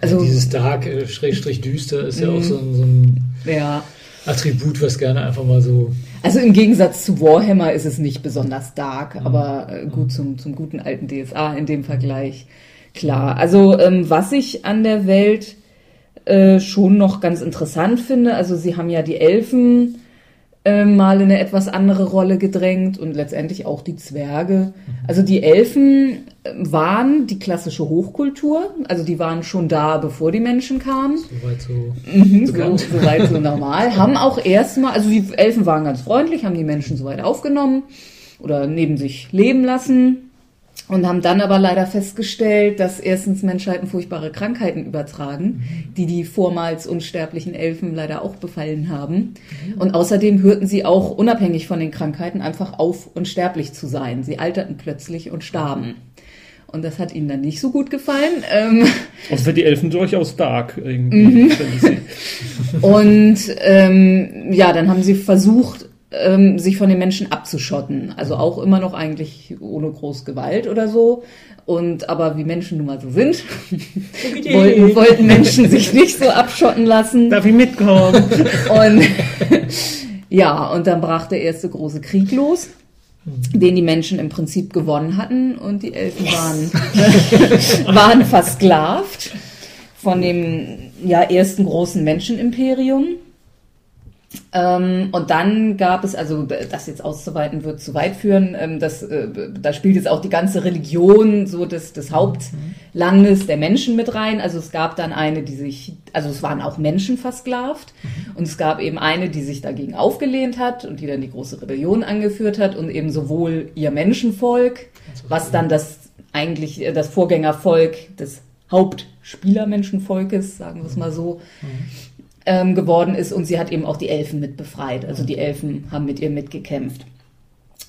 Also Also, dieses Dark, äh, Schrägstrich (laughs) düster, ist ja Mhm. auch so ein, so ein ja. Attribut, was gerne einfach mal so. Also im Gegensatz zu Warhammer ist es nicht besonders dark, aber äh, gut zum, zum guten alten DSA in dem Vergleich. Klar. Also ähm, was ich an der Welt äh, schon noch ganz interessant finde, also sie haben ja die Elfen äh, mal in eine etwas andere Rolle gedrängt und letztendlich auch die Zwerge. Also die Elfen äh, waren die klassische Hochkultur, also die waren schon da, bevor die Menschen kamen. Soweit so. Mhm, so, (laughs) so weit so normal. (laughs) Haben auch erstmal, also die Elfen waren ganz freundlich, haben die Menschen soweit aufgenommen oder neben sich leben lassen und haben dann aber leider festgestellt, dass erstens Menschheiten furchtbare Krankheiten übertragen, die die vormals unsterblichen Elfen leider auch befallen haben. Und außerdem hörten sie auch unabhängig von den Krankheiten einfach auf, unsterblich zu sein. Sie alterten plötzlich und starben. Und das hat ihnen dann nicht so gut gefallen. Ähm, Außer für die Elfen durchaus dark irgendwie. Mhm. (laughs) Und ähm, ja, dann haben sie versucht, ähm, sich von den Menschen abzuschotten. Also auch immer noch eigentlich ohne groß Gewalt oder so. Und aber wie Menschen nun mal so sind, (laughs) wollten, wollten Menschen sich nicht so abschotten lassen. Darf ich mitkommen? (laughs) Und (laughs) ja, und dann brach der erste große Krieg los, den die Menschen im Prinzip gewonnen hatten und die Elfen waren, waren versklavt von dem ja, ersten großen Menschenimperium. Ähm, und dann gab es, also das jetzt auszuweiten wird zu weit führen, ähm, das, äh, da spielt jetzt auch die ganze Religion so des, des Hauptlandes der Menschen mit rein. Also es gab dann eine, die sich, also es waren auch Menschen versklavt. Und es gab eben eine, die sich dagegen aufgelehnt hat und die dann die große Rebellion angeführt hat und eben sowohl ihr Menschenvolk, was dann das eigentlich äh, das Vorgängervolk des Hauptspielermenschenvolkes, sagen wir es mal so, ähm, geworden ist und sie hat eben auch die Elfen mit befreit. Also die Elfen haben mit ihr mitgekämpft.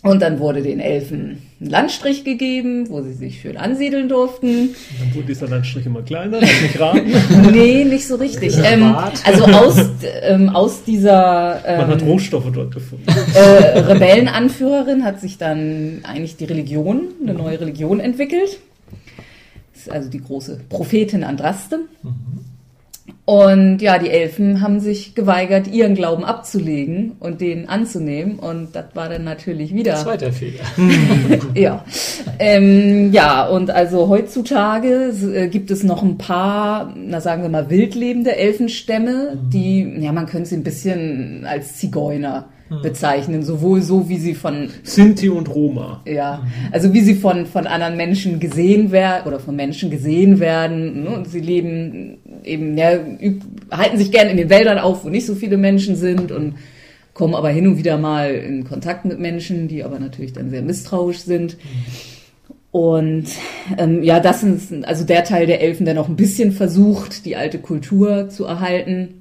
Und dann wurde den Elfen ein Landstrich gegeben, wo sie sich schön ansiedeln durften. Dann wurde dieser Landstrich immer kleiner, lass mich raten. (laughs) Nee, nicht so richtig. Ähm, also aus, ähm, aus dieser Man hat ähm, Rohstoffe dort gefunden. äh, Rebellenanführerin hat sich dann eigentlich die Religion, eine neue Religion entwickelt. Das ist also die große Prophetin Andraste. Und ja, die Elfen haben sich geweigert, ihren Glauben abzulegen und den anzunehmen. Und das war dann natürlich wieder. Zweiter Fehler. (laughs) Ja. Ähm, ja, und also heutzutage äh, gibt es noch ein paar, na sagen wir mal, wildlebende Elfenstämme, die, ja, man könnte sie ein bisschen als Zigeuner bezeichnen, sowohl so, wie sie von Sinti und Roma. ja, also wie sie von, von anderen Menschen gesehen werden oder von Menschen gesehen werden. Ne? Und sie leben eben, ja, üb- halten sich gern in den Wäldern auf, wo nicht so viele Menschen sind und kommen aber hin und wieder mal in Kontakt mit Menschen, die aber natürlich dann sehr misstrauisch sind. Und ähm, ja, das ist also der Teil der Elfen, der noch ein bisschen versucht, die alte Kultur zu erhalten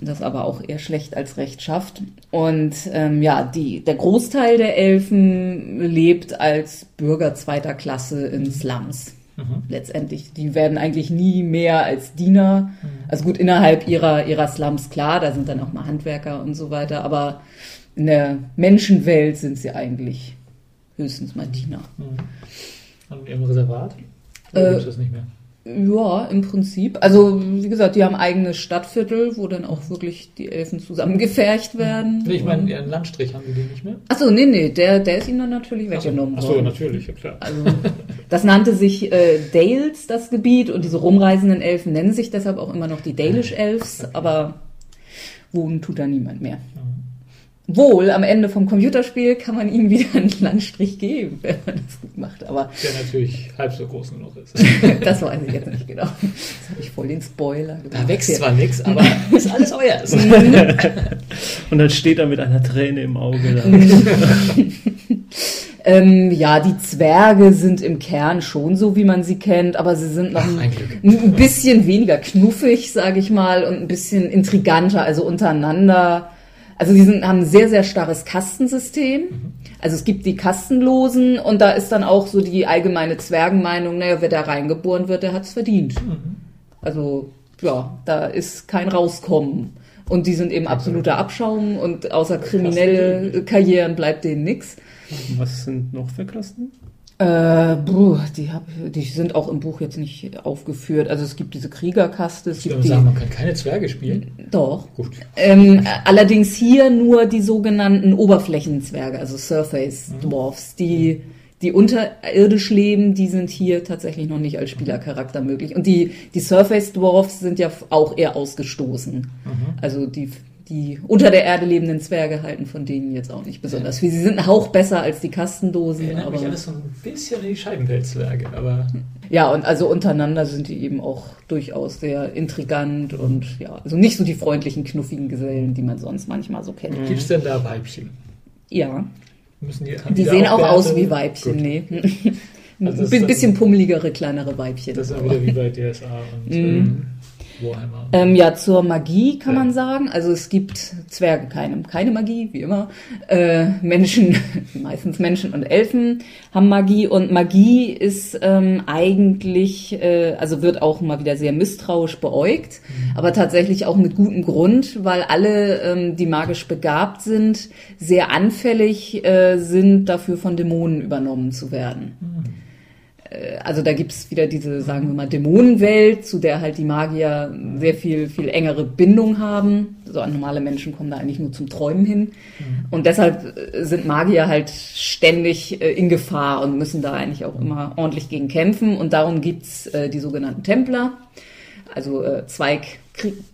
das aber auch eher schlecht als recht schafft. Und ähm, ja, die, der Großteil der Elfen lebt als Bürger zweiter Klasse in Slums. Letztendlich, die werden eigentlich nie mehr als Diener. Also gut, innerhalb ihrer, ihrer Slums, klar, da sind dann auch mal Handwerker und so weiter, aber in der Menschenwelt sind sie eigentlich höchstens mal Diener. Und im Reservat? Äh, gibt's das nicht mehr? Ja, im Prinzip. Also, wie gesagt, die haben eigenes Stadtviertel, wo dann auch wirklich die Elfen zusammengefercht werden. Nee, ich meine, ihren Landstrich haben die den nicht mehr? Achso, nee, nee, der, der ist ihnen dann natürlich weggenommen Achso, worden. natürlich, ja klar. Also, das nannte sich äh, Dales, das Gebiet, und diese rumreisenden Elfen nennen sich deshalb auch immer noch die Dalish Elves, aber wohnen tut da niemand mehr. Wohl, am Ende vom Computerspiel kann man ihm wieder einen Landstrich geben, (laughs) wenn man das gut macht. Aber Der natürlich halb so groß nur noch ist. (laughs) das weiß ich jetzt nicht genau. Das habe ich voll den Spoiler gemacht. Da wächst zwar nichts, aber (laughs) ist alles euer. Und dann steht er mit einer Träne im Auge da. Ähm, ja, die Zwerge sind im Kern schon so, wie man sie kennt, aber sie sind noch Ach, ein, ein bisschen weniger knuffig, sage ich mal, und ein bisschen intriganter, also untereinander. Also die sind, haben ein sehr, sehr starres Kastensystem. Also es gibt die Kastenlosen und da ist dann auch so die allgemeine Zwergenmeinung, naja, wer da reingeboren wird, der hat's verdient. Also ja, da ist kein Rauskommen. Und die sind eben absoluter Abschaum und außer kriminelle Karrieren bleibt denen nix. Was sind noch für Kasten? Äh, buh, die, hab, die sind auch im Buch jetzt nicht aufgeführt. Also es gibt diese Kriegerkaste, es Ich würde die. sagen, man kann keine Zwerge spielen. Doch. Gut. Ähm, allerdings hier nur die sogenannten Oberflächenzwerge, also Surface Dwarfs, die, die unterirdisch leben, die sind hier tatsächlich noch nicht als Spielercharakter möglich. Und die, die Surface Dwarfs sind ja auch eher ausgestoßen. Also die, die unter der Erde lebenden Zwerge halten von denen jetzt auch nicht besonders viel. Sie sind ein Hauch besser als die Kastendosen, Erinnert mich aber alles so ein bisschen an die Scheibenweltzwerge, aber ja, und also untereinander sind die eben auch durchaus sehr intrigant und ja, also nicht so die freundlichen, knuffigen Gesellen, die man sonst manchmal so kennt. gibt es denn da Weibchen? Ja, Müssen die, die da sehen auch Bärte? aus wie Weibchen, Gut. nee. Also (laughs) Ein bisschen pummeligere, kleinere Weibchen. Das ist ja aber- wieder wie bei DSA und ähm, Warhammer. Ähm, ja, zur Magie kann Ja. man sagen. Also es gibt Zwerge keine, keine Magie, wie immer. Äh, Menschen, (laughs) meistens Menschen und Elfen haben Magie und Magie ist ähm, eigentlich, äh, also wird auch mal wieder sehr misstrauisch beäugt, aber tatsächlich auch mit gutem Grund, weil alle, ähm, die magisch begabt sind, sehr anfällig äh, sind, dafür von Dämonen übernommen zu werden also da gibt's wieder diese, sagen wir mal, Dämonenwelt, zu der halt die Magier sehr viel, viel engere Bindung haben. So normale Menschen kommen da eigentlich nur zum Träumen hin. Und deshalb äh, sind Magier halt ständig äh, in Gefahr und müssen da eigentlich auch immer ordentlich gegen kämpfen. Und darum gibt's äh, die sogenannten Templer, also äh, Zweig,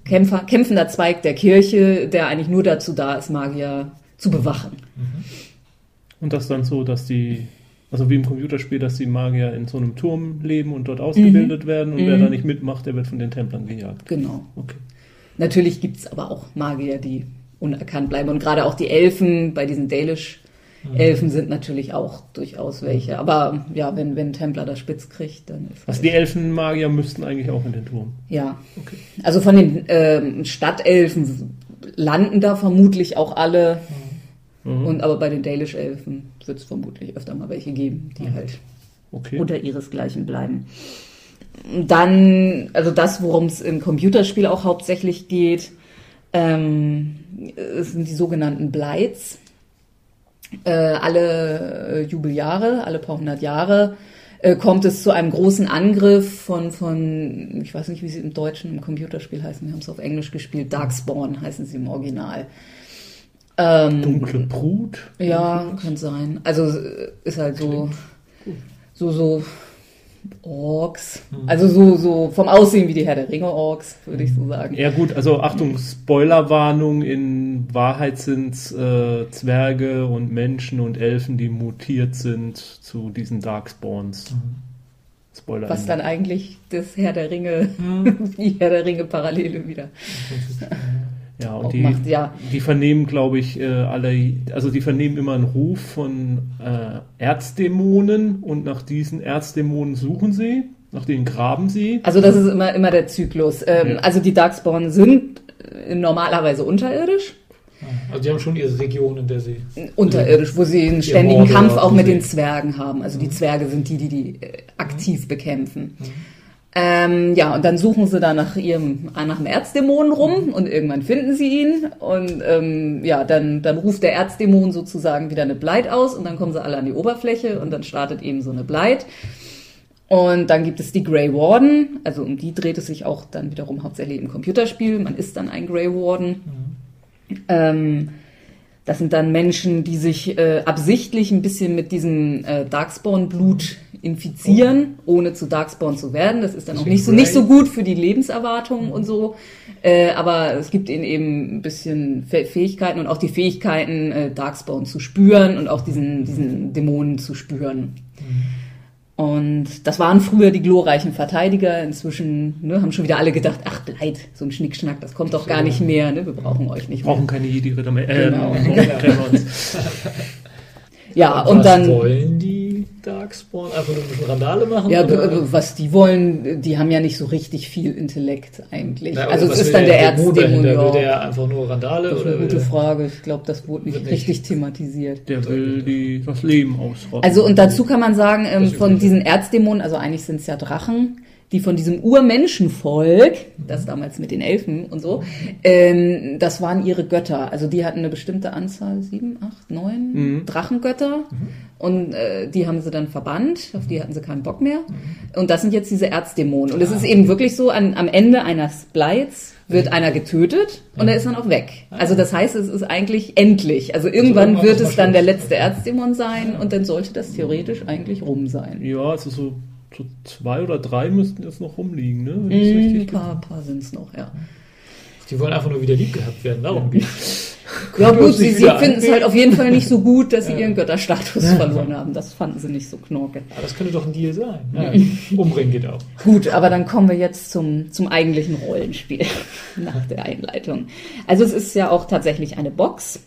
Kämpfer, kämpfender Zweig der Kirche, der eigentlich nur dazu da ist, Magier zu bewachen. Und das dann so, dass die, also wie im Computerspiel, dass die Magier in so einem Turm leben und dort ausgebildet werden und wer da nicht mitmacht, der wird von den Templern gejagt. Genau. Okay. Natürlich gibt's aber auch Magier, die unerkannt bleiben. Und gerade auch die Elfen, bei diesen Dalish-Elfen sind natürlich auch durchaus welche. Aber ja, wenn, wenn ein Templer das spitz kriegt, dann ist Also die Elfenmagier müssten eigentlich auch in den Turm. Ja. Okay. Also von den ähm, Stadtelfen landen da vermutlich auch alle. Mhm. Und aber bei den Dalish-Elfen wird es vermutlich öfter mal welche geben, die halt Okay. unter ihresgleichen bleiben. Dann, also das, worum es im Computerspiel auch hauptsächlich geht, ähm, sind die sogenannten Blights. Äh, alle äh, Jubeljahre, alle paar hundert Jahre, äh, kommt es zu einem großen Angriff von, von, ich weiß nicht, wie sie im Deutschen im Computerspiel heißen, wir haben es auf Englisch gespielt, Darkspawn heißen sie im Original. Ähm, Dunkle Brut. ja, kann sein. Also ist halt so, so, so Orks. Also so, so vom Aussehen wie die Herr der Ringe Orks, würde ich so sagen. Ja gut, also Achtung, Spoilerwarnung, in Wahrheit sind äh, Zwerge und Menschen und Elfen, die mutiert sind zu diesen Darkspawns. Spoiler. Was dann eigentlich das Herr der Ringe, (laughs) die Herr der Ringe Parallele wieder. Ja, auch und die, macht, ja. die vernehmen, glaube ich, äh, alle, also die vernehmen immer einen Ruf von äh, Erzdämonen und nach diesen Erzdämonen suchen sie, nach denen graben sie. Also das ist immer, immer der Zyklus. Ähm, Ja. Also die Darkspawn sind äh, normalerweise unterirdisch. Also die haben schon ihre Region, in der sie. Unterirdisch, wo sie einen ständigen Kampf auch mit den Zwergen haben. Also die Zwerge sind die, die die äh, aktiv bekämpfen. Ähm, ja, und dann suchen sie da nach ihrem, nach dem Erzdämonen rum und irgendwann finden sie ihn und ähm, ja, dann, dann ruft der Erzdämon sozusagen wieder eine Bleit aus und dann kommen sie alle an die Oberfläche und dann startet eben so eine Bleit. Und dann gibt es die Grey Warden, also um die dreht es sich auch dann wiederum hauptsächlich im Computerspiel. Man ist dann ein Grey Warden. Ähm, das sind dann Menschen, die sich äh, absichtlich ein bisschen mit diesem äh, Darkspawn-Blut infizieren, ohne zu Darkspawn zu werden. Das ist dann auch Deswegen nicht so, nicht so gut für die Lebenserwartung und so. Äh, aber es gibt ihnen eben ein bisschen Fäh- Fähigkeiten und auch die Fähigkeiten, äh, Darkspawn zu spüren und auch diesen, diesen Dämonen zu spüren. Und das waren früher die glorreichen Verteidiger. Inzwischen ne, haben schon wieder alle gedacht, ach Bleit, so ein Schnickschnack, das kommt doch gar nicht mehr. Ne? Wir brauchen euch nicht mehr. Brauchen keine Jedi-Ritter mehr. Äh, Genau. (laughs) Gremlins. Ja, und was dann... wollen die Darkspawn? Einfach nur ein bisschen Randale machen? Ja, oder? was die wollen, die haben ja nicht so richtig viel Intellekt eigentlich. Na, also es ist dann der Dämon Erzdämon. dahinter? Will Ja. der einfach nur Randale? Das ist oder eine gute der- Frage. Ich glaube, das wurde nicht Wird nicht- richtig thematisiert. Der will die, das Leben ausrotten. Also und dazu kann man sagen, ähm, von diesen Erzdämonen, also eigentlich sind es ja Drachen, die von diesem Urmenschenvolk, das damals mit den Elfen und so, ähm, das waren ihre Götter. Also die hatten eine bestimmte Anzahl, sieben, acht, neun Mhm. Drachengötter. Und äh, die haben sie dann verbannt, auf die hatten sie keinen Bock mehr. Und das sind jetzt diese Erzdämonen. Und es ist eben wirklich so, an, am Ende eines Bleits wird einer getötet und er ist dann auch weg. Also das heißt, es ist eigentlich endlich. Also irgendwann irgendwann wird ist es dann der letzte Erzdämon sein und dann sollte das theoretisch eigentlich rum sein. ja, also so, so zwei oder drei müssten jetzt noch rumliegen, ne? Wenn Mm, Ein richtig paar, paar sind es noch, ja. Die wollen einfach nur wieder lieb gehabt werden, darum geht's. (laughs) Ja gut, sie, sie finden es halt auf jeden Fall nicht so gut, dass sie Ja. ihren Götterstatus verloren haben. Das fanden sie nicht so knorke. Aber das könnte doch ein Deal sein. Ja, umbringen geht auch. Gut, aber dann kommen wir jetzt zum, zum eigentlichen Rollenspiel (laughs) nach der Einleitung. Also es ist ja auch tatsächlich eine Box.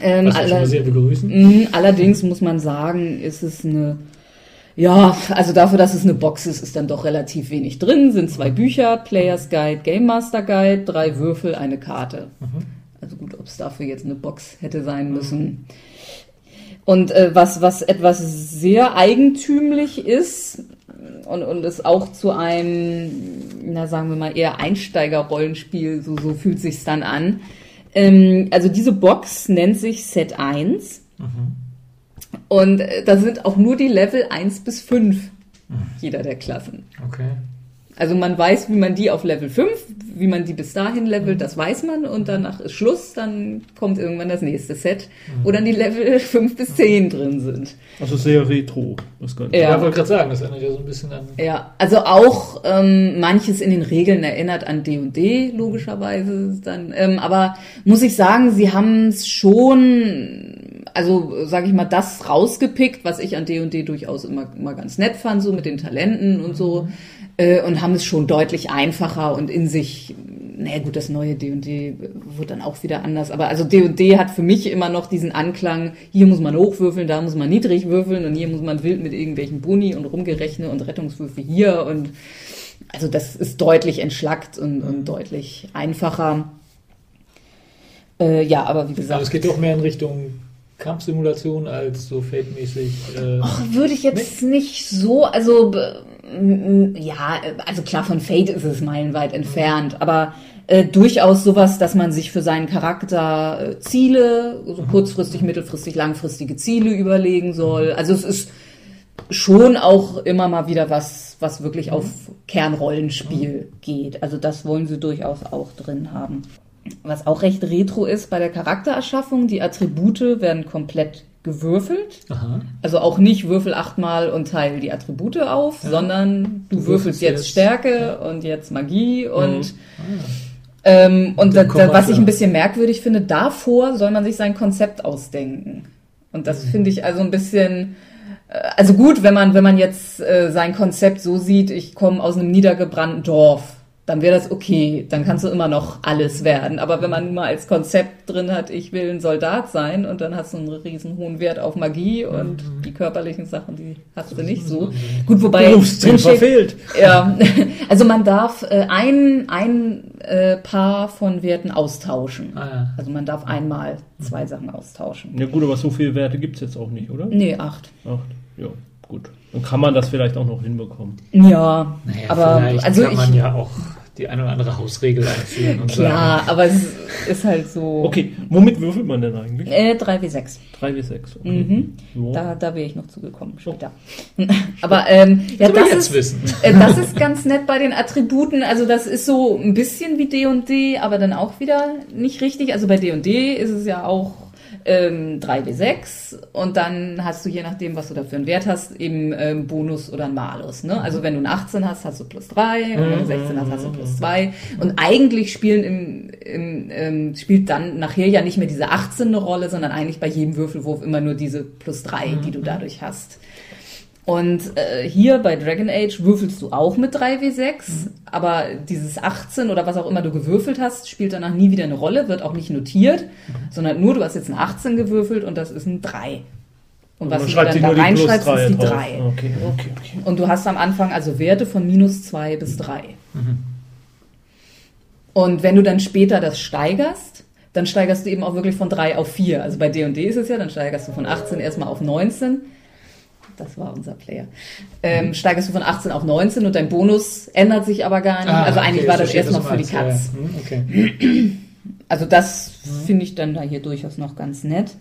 Ähm, Was wir schon alle- mal sehr begrüßen. Mhm, Allerdings muss man sagen, ist es eine, ja, also dafür, dass es eine Box ist, ist dann doch relativ wenig drin. Sind zwei Bücher, Players Guide, Game Master Guide, drei Würfel, eine Karte. Also gut, ob es dafür jetzt eine Box hätte sein müssen. Und äh, was, was etwas sehr eigentümlich ist und, und es auch zu einem, na sagen wir mal, eher Einsteiger-Rollenspiel, so, so fühlt sich's dann an. Ähm, also diese Box nennt sich Set 1. Und äh, da sind auch nur die Level 1 bis 5 jeder der Klassen. Okay. Also man weiß, wie man die auf Level 5, wie man die bis dahin levelt, das weiß man und danach ist Schluss, dann kommt irgendwann das nächste Set, wo dann die Level (laughs) 5 bis 10 drin sind. Also sehr retro, das Ganze. Ja. Ja, wollte gerade sagen, das erinnert ja so ein bisschen an. Ja, also auch ähm, manches in den Regeln erinnert an D&D, logischerweise dann. Ähm, aber muss ich sagen, sie haben es schon, also sage ich mal, das rausgepickt, was ich an D&D durchaus immer, immer ganz nett fand, so mit den Talenten und so. Äh, und haben es schon deutlich einfacher und in sich, naja gut, das neue D&D wird dann auch wieder anders. Aber also D&D hat für mich immer noch diesen Anklang, hier muss man hochwürfeln, da muss man niedrig würfeln und hier muss man wild mit irgendwelchen Boni und rumgerechnet und Rettungswürfe hier und also das ist deutlich entschlackt und, und deutlich einfacher. Äh, ja, aber wie gesagt, es geht doch mehr in Richtung Kampfsimulation als so Fate-mäßig. Äh, Ach, würde ich jetzt nicht so, also ja, also klar von Fate ist es meilenweit entfernt, aber äh, durchaus sowas, dass man sich für seinen Charakter äh, Ziele, so kurzfristig, mittelfristig, langfristige Ziele überlegen soll. Also es ist schon auch immer mal wieder was, was wirklich auf Kernrollenspiel geht. Also das wollen sie durchaus auch drin haben. Was auch recht retro ist bei der Charaktererschaffung, die Attribute werden komplett gewürfelt. aha. Also auch nicht würfel achtmal und teile die Attribute auf, sondern du, Du würfelst würfelst jetzt jetzt- Stärke und jetzt Magie und Ah. ähm, und da, da, was ich ein bisschen merkwürdig finde, davor soll man sich sein Konzept ausdenken. Und Mhm. das finde ich also ein bisschen, äh, also gut, wenn man, wenn man jetzt äh, sein Konzept so sieht, ich komme aus einem niedergebrannten Dorf, dann wäre das okay, dann kannst du immer noch alles werden. Aber wenn man nun mal als Konzept drin hat, ich will ein Soldat sein und dann hast du einen riesen hohen Wert auf Magie und Mhm. die körperlichen Sachen, die hast du nicht so. Gut, wobei Berufsziel drin steht- verfehlt. ja, (laughs) also man darf äh, ein, ein äh, Paar von Werten austauschen. Ah, ja. Also man darf einmal zwei Sachen austauschen. Ja gut, aber so viele Werte gibt es jetzt auch nicht, oder? Nee, acht. Acht. Ja, gut. Dann kann man das vielleicht auch noch hinbekommen. Ja, Naja, aber vielleicht also kann man ich, ja auch die eine oder andere Hausregel einführen und klar, sagen, aber es ist halt so. Okay, womit würfelt man denn eigentlich? Äh, 3W6. 3 bis 6. Okay. Mhm. Da, da wäre ich noch zugekommen später. (laughs) Aber ähm, ja, das das ist, wissen. Äh, Das ist ganz nett bei den Attributen. Also das ist so ein bisschen wie D&D, aber dann auch wieder nicht richtig. Also bei D&D ist es ja auch ähm, 3W6 und dann hast du je nachdem, was du dafür einen Wert hast, eben ähm, Bonus oder einen Malus. Ne? Also wenn du einen 18 hast, hast du plus 3 und wenn du 16 hast, hast du plus 2. Und eigentlich spielen im, im ähm, spielt dann nachher ja nicht mehr diese 18 eine Rolle, sondern eigentlich bei jedem Würfelwurf immer nur diese plus 3, die du dadurch hast. Und äh, hier bei Dragon Age würfelst du auch mit 3W6, aber dieses 18 oder was auch immer du gewürfelt hast, spielt danach nie wieder eine Rolle, wird auch nicht notiert, sondern nur du hast jetzt ein 18 gewürfelt und das ist ein 3. Und was man du dann da reinschreibst, 3 ist die drauf. 3. Okay, okay, okay. Und du hast am Anfang also Werte von minus 2 bis 3. Und wenn du dann später das steigerst, dann steigerst du eben auch wirklich von 3 auf 4. Also bei D&D ist es ja, dann steigerst du von 18 erstmal auf 19. Das war unser Player. Ähm, steigerst du von 18 auf 19 und dein Bonus ändert sich aber gar nicht. Ah, also okay, eigentlich ich war das verstehe, erstmal für die. Katz. Ja, ja. Hm, Okay. Also das finde ich dann da hier durchaus noch ganz nett.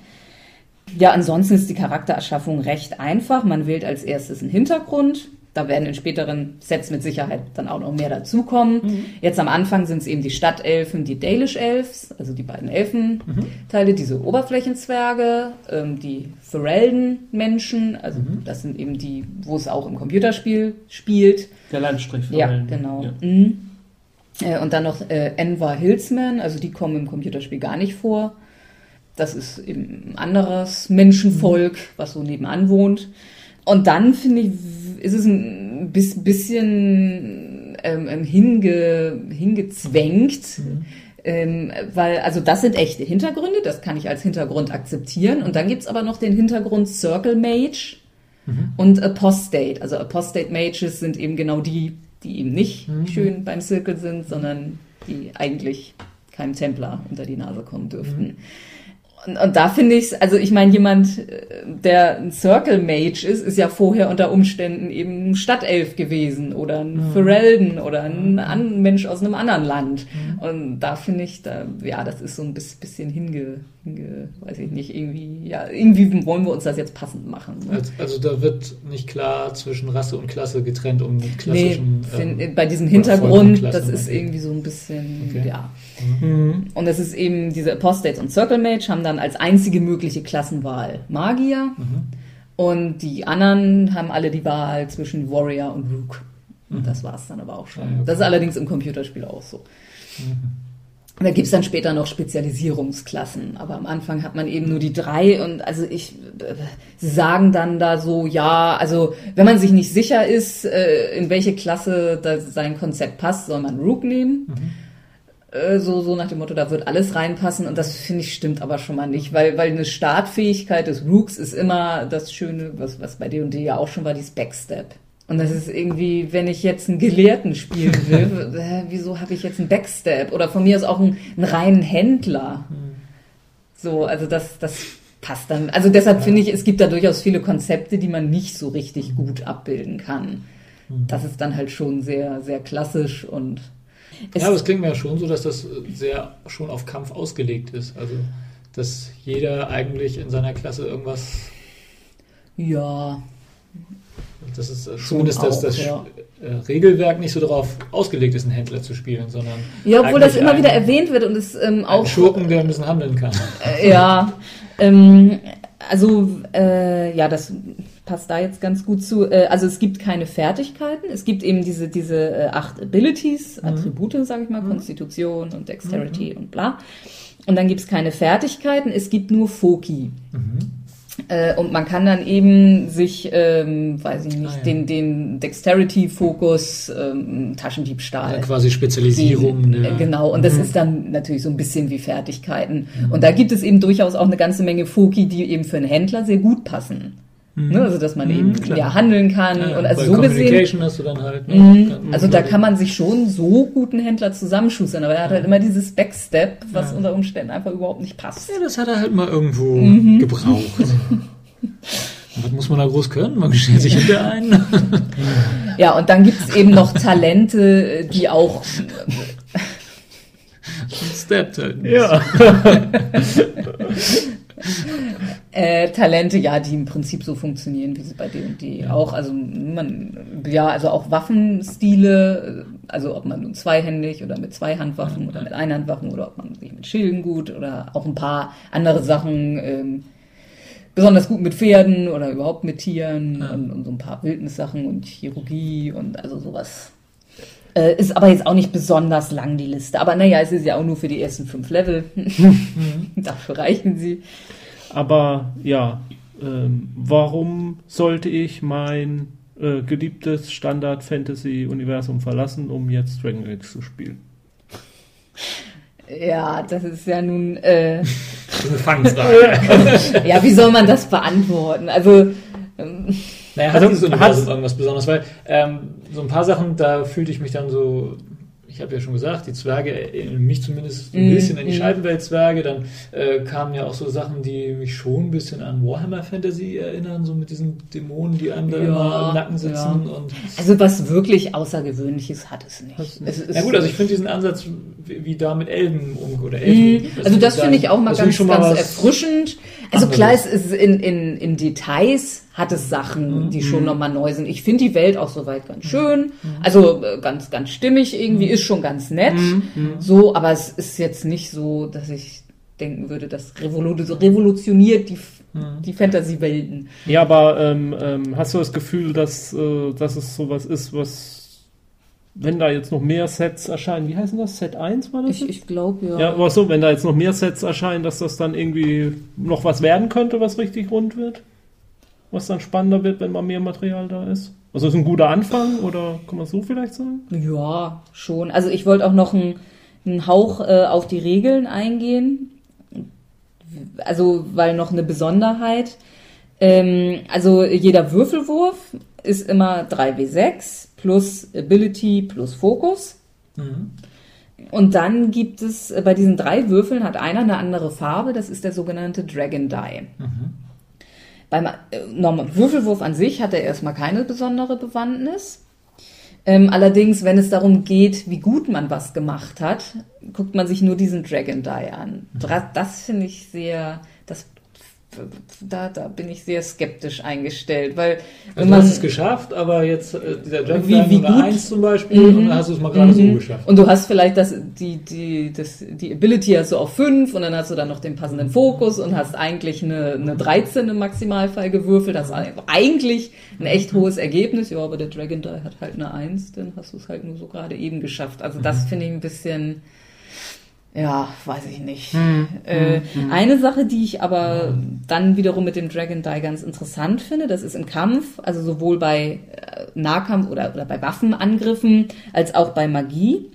Ja, ansonsten ist die Charaktererschaffung recht einfach. Man wählt als erstes einen Hintergrund. Da werden in späteren Sets mit Sicherheit dann auch noch mehr dazukommen. Jetzt am Anfang sind es eben die Stadtelfen, die Dalish Elves, also die beiden Elfenteile, diese Oberflächenzwerge, ähm, die Ferelden-Menschen, also das sind eben die, wo es auch im Computerspiel spielt. Der Landstrich Ja, verweilen. genau. Ja. Mhm. Äh, Und dann noch äh, Envar Hillsman, also die kommen im Computerspiel gar nicht vor. Das ist eben ein anderes Menschenvolk, was so nebenan wohnt. Und dann finde ich, ist es ein bis, bisschen ähm, ähm, hinge, hingezwängt. Ähm, weil, also das sind echte Hintergründe, das kann ich als Hintergrund akzeptieren. Und dann gibt's aber noch den Hintergrund Circle Mage und Apostate. Also Apostate Mages sind eben genau die, die eben nicht schön beim Circle sind, sondern die eigentlich keinem Templar unter die Nase kommen dürften. Und, und da finde ich also ich meine, jemand, äh, der ein Circle Mage ist, ist ja vorher unter Umständen eben ein Stadtelf gewesen oder ein Ferelden oder ein an Mensch aus einem anderen Land. Und da finde ich, da, ja, das ist so ein bis- bisschen hinge, weiß ich nicht, irgendwie, ja, irgendwie wollen wir uns das jetzt passend machen. Ne? Also, also da wird nicht klar zwischen Rasse und Klasse getrennt, um mit Nee, klassischen. find, ähm, bei diesem Hintergrund, das ist okay. irgendwie so ein bisschen, Okay. ja. Und es ist eben, diese Apostates und Circle Mage haben dann als einzige mögliche Klassenwahl Magier. Und die anderen haben alle die Wahl zwischen Warrior und Rook. Und das war's dann aber auch schon. Ja, okay. Das ist allerdings im Computerspiel auch so. Da gibt's dann später noch Spezialisierungsklassen, aber am Anfang hat man eben nur die drei und also ich, äh, sie sagen dann da so, ja, also wenn man sich nicht sicher ist, äh, in welche Klasse da sein Konzept passt, soll man Rook nehmen. Äh, So, so nach dem Motto, da wird alles reinpassen und das finde ich stimmt aber schon mal nicht, weil, weil eine Startfähigkeit des Rooks ist immer das Schöne, was, was bei D&D ja auch schon war, die Backstep. Und das ist irgendwie, wenn ich jetzt einen Gelehrten spielen will, äh, wieso habe ich jetzt einen Backstep? Oder von mir aus auch einen, einen reinen Händler. So, also das, das passt dann. Also deshalb finde ich, es gibt da durchaus viele Konzepte, die man nicht so richtig gut abbilden kann. Das ist dann halt schon sehr, sehr klassisch und Ja, aber es klingt mir ja schon so, dass das sehr schon auf Kampf ausgelegt ist. Also, dass jeder eigentlich in seiner Klasse irgendwas, ja, das ist äh, Schon zumindest das, auch, das ja. äh, Regelwerk nicht so darauf ausgelegt ist, einen Händler zu spielen, sondern ja, obwohl das immer wieder einen- erwähnt wird und es ähm, auch Schurken, der ein bisschen handeln kann. Äh, ja, ähm, also äh, ja, das passt da jetzt ganz gut zu. Äh, also es gibt keine Fertigkeiten, es gibt eben diese diese acht Abilities, Attribute, sage ich mal, Konstitution und Dexterity und bla. Und dann gibt es keine Fertigkeiten, es gibt nur Foki. Äh, und man kann dann eben sich, ähm, weiß ich nicht, Ah, ja. den, den Dexterity-Fokus, ähm, Taschendiebstahl. Also quasi Spezialisierung. Äh, der- Genau, und das ist dann natürlich so ein bisschen wie Fertigkeiten. Und da gibt es eben durchaus auch eine ganze Menge Foki, die eben für einen Händler sehr gut passen. Ne? Also, dass man eben klar. ja handeln kann. Ja, und also so gesehen, hast du dann halt. ne, Mhm. kann- also da kann man sich schon so guten Händler zusammenschustern, aber er hat halt immer dieses Backstep, was Ja. unter Umständen einfach überhaupt nicht passt. Ja, das hat er halt mal irgendwo Mhm. gebraucht. (laughs) Was muss man da groß können? Man stellt sich hinter einen. (laughs) Ja, und dann gibt es eben noch Talente, die auch Steppt halt. Ja. (laughs) äh, Talente, ja, die im Prinzip so funktionieren, wie sie bei D&D ja. auch. Also man, ja, also auch Waffenstile, also ob man nun zweihändig oder mit zwei Handwaffen oder mit Einhandwaffen oder ob man sich mit Schilden gut oder auch ein paar andere Sachen, ähm, besonders gut mit Pferden oder überhaupt mit Tieren ja. und, und so ein paar Wildnissachen und Chirurgie und also sowas. Äh, ist aber jetzt auch nicht besonders lang, die Liste. Aber naja, es ist ja auch nur für die ersten fünf Level. (laughs) Dafür reichen sie. Aber ja, ähm, warum sollte ich mein äh, geliebtes Standard-Fantasy-Universum verlassen, um jetzt Dragon Age zu spielen? Ja, das ist ja nun. Äh, das ist eine Fangfrage. (laughs) ja, wie soll man das beantworten? Also. Ähm, naja, hat also, dieses Universum irgendwas Besonderes? Weil ähm, so ein paar Sachen, da fühlte ich mich dann so ich habe ja schon gesagt, die Zwerge erinnern mich zumindest ein mm, bisschen an die mm. Scheibenwelt-Zwerge. Dann äh, kamen ja auch so Sachen, die mich schon ein bisschen an Warhammer Fantasy erinnern, so mit diesen Dämonen, die einem da ja, immer im Nacken sitzen. Ja. Und also was wirklich Außergewöhnliches hat es nicht. Es, es ja gut, also ich finde diesen Ansatz, wie, wie, da mit Elben um, oder Elfen. Mm, also das finde ich auch mal ganz, ganz erfrischend. Also klar, es ist in, in, in Details hat es Sachen, mhm. die schon mhm. nochmal neu sind. Ich finde die Welt auch soweit ganz schön. Mhm. Also äh, ganz, ganz stimmig irgendwie, ist schon ganz nett. So, aber es ist jetzt nicht so, dass ich denken würde, das revolutioniert die, die Fantasy-Welten. Ja, aber ähm, ähm, hast du das Gefühl, dass, äh, dass es sowas ist, was wenn da jetzt noch mehr Sets erscheinen, wie heißen das? Set 1 war das? Ich, ich glaube, ja. Ja, aber so, wenn da jetzt noch mehr Sets erscheinen, dass das dann irgendwie noch was werden könnte, was richtig rund wird? was dann spannender wird, wenn mal mehr Material da ist? Also ist ein guter Anfang oder kann man so vielleicht sagen? Ja, schon. Also ich wollte auch noch einen, einen Hauch äh, auf die Regeln eingehen. Also, weil noch eine Besonderheit. Ähm, also jeder Würfelwurf ist immer 3w6 plus Ability plus Fokus. Mhm. Und dann gibt es äh, bei diesen drei Würfeln hat einer eine andere Farbe, das ist der sogenannte Dragon Die. Mhm. Beim äh, Würfelwurf an sich hat er erstmal keine besondere Bewandtnis. Ähm, allerdings, wenn es darum geht, wie gut man was gemacht hat, guckt man sich nur diesen Dragon Die an. Mhm. Das finde ich sehr, das da, da bin ich sehr skeptisch eingestellt, weil also man, du hast es geschafft, aber jetzt äh, dieser Jump wie, wie gut, 1 zum Beispiel mhm. und dann hast du es mal gerade mhm. so geschafft. Und du hast vielleicht das, die, die, das, die Ability hast du auf 5 und dann hast du dann noch den passenden Fokus und hast eigentlich eine, eine 13 im Maximalfall gewürfelt, das ist eigentlich ein echt hohes Ergebnis, ja, aber der Dragon Die hat halt eine 1, dann hast du es halt nur so gerade eben geschafft. Also das mhm. finde ich ein bisschen ja, weiß ich nicht. Hm, äh, hm, hm. Eine Sache, die ich aber hm. dann wiederum mit dem Dragon Die ganz interessant finde, das ist im Kampf, also sowohl bei äh, Nahkampf oder, oder bei Waffenangriffen als auch bei Magie,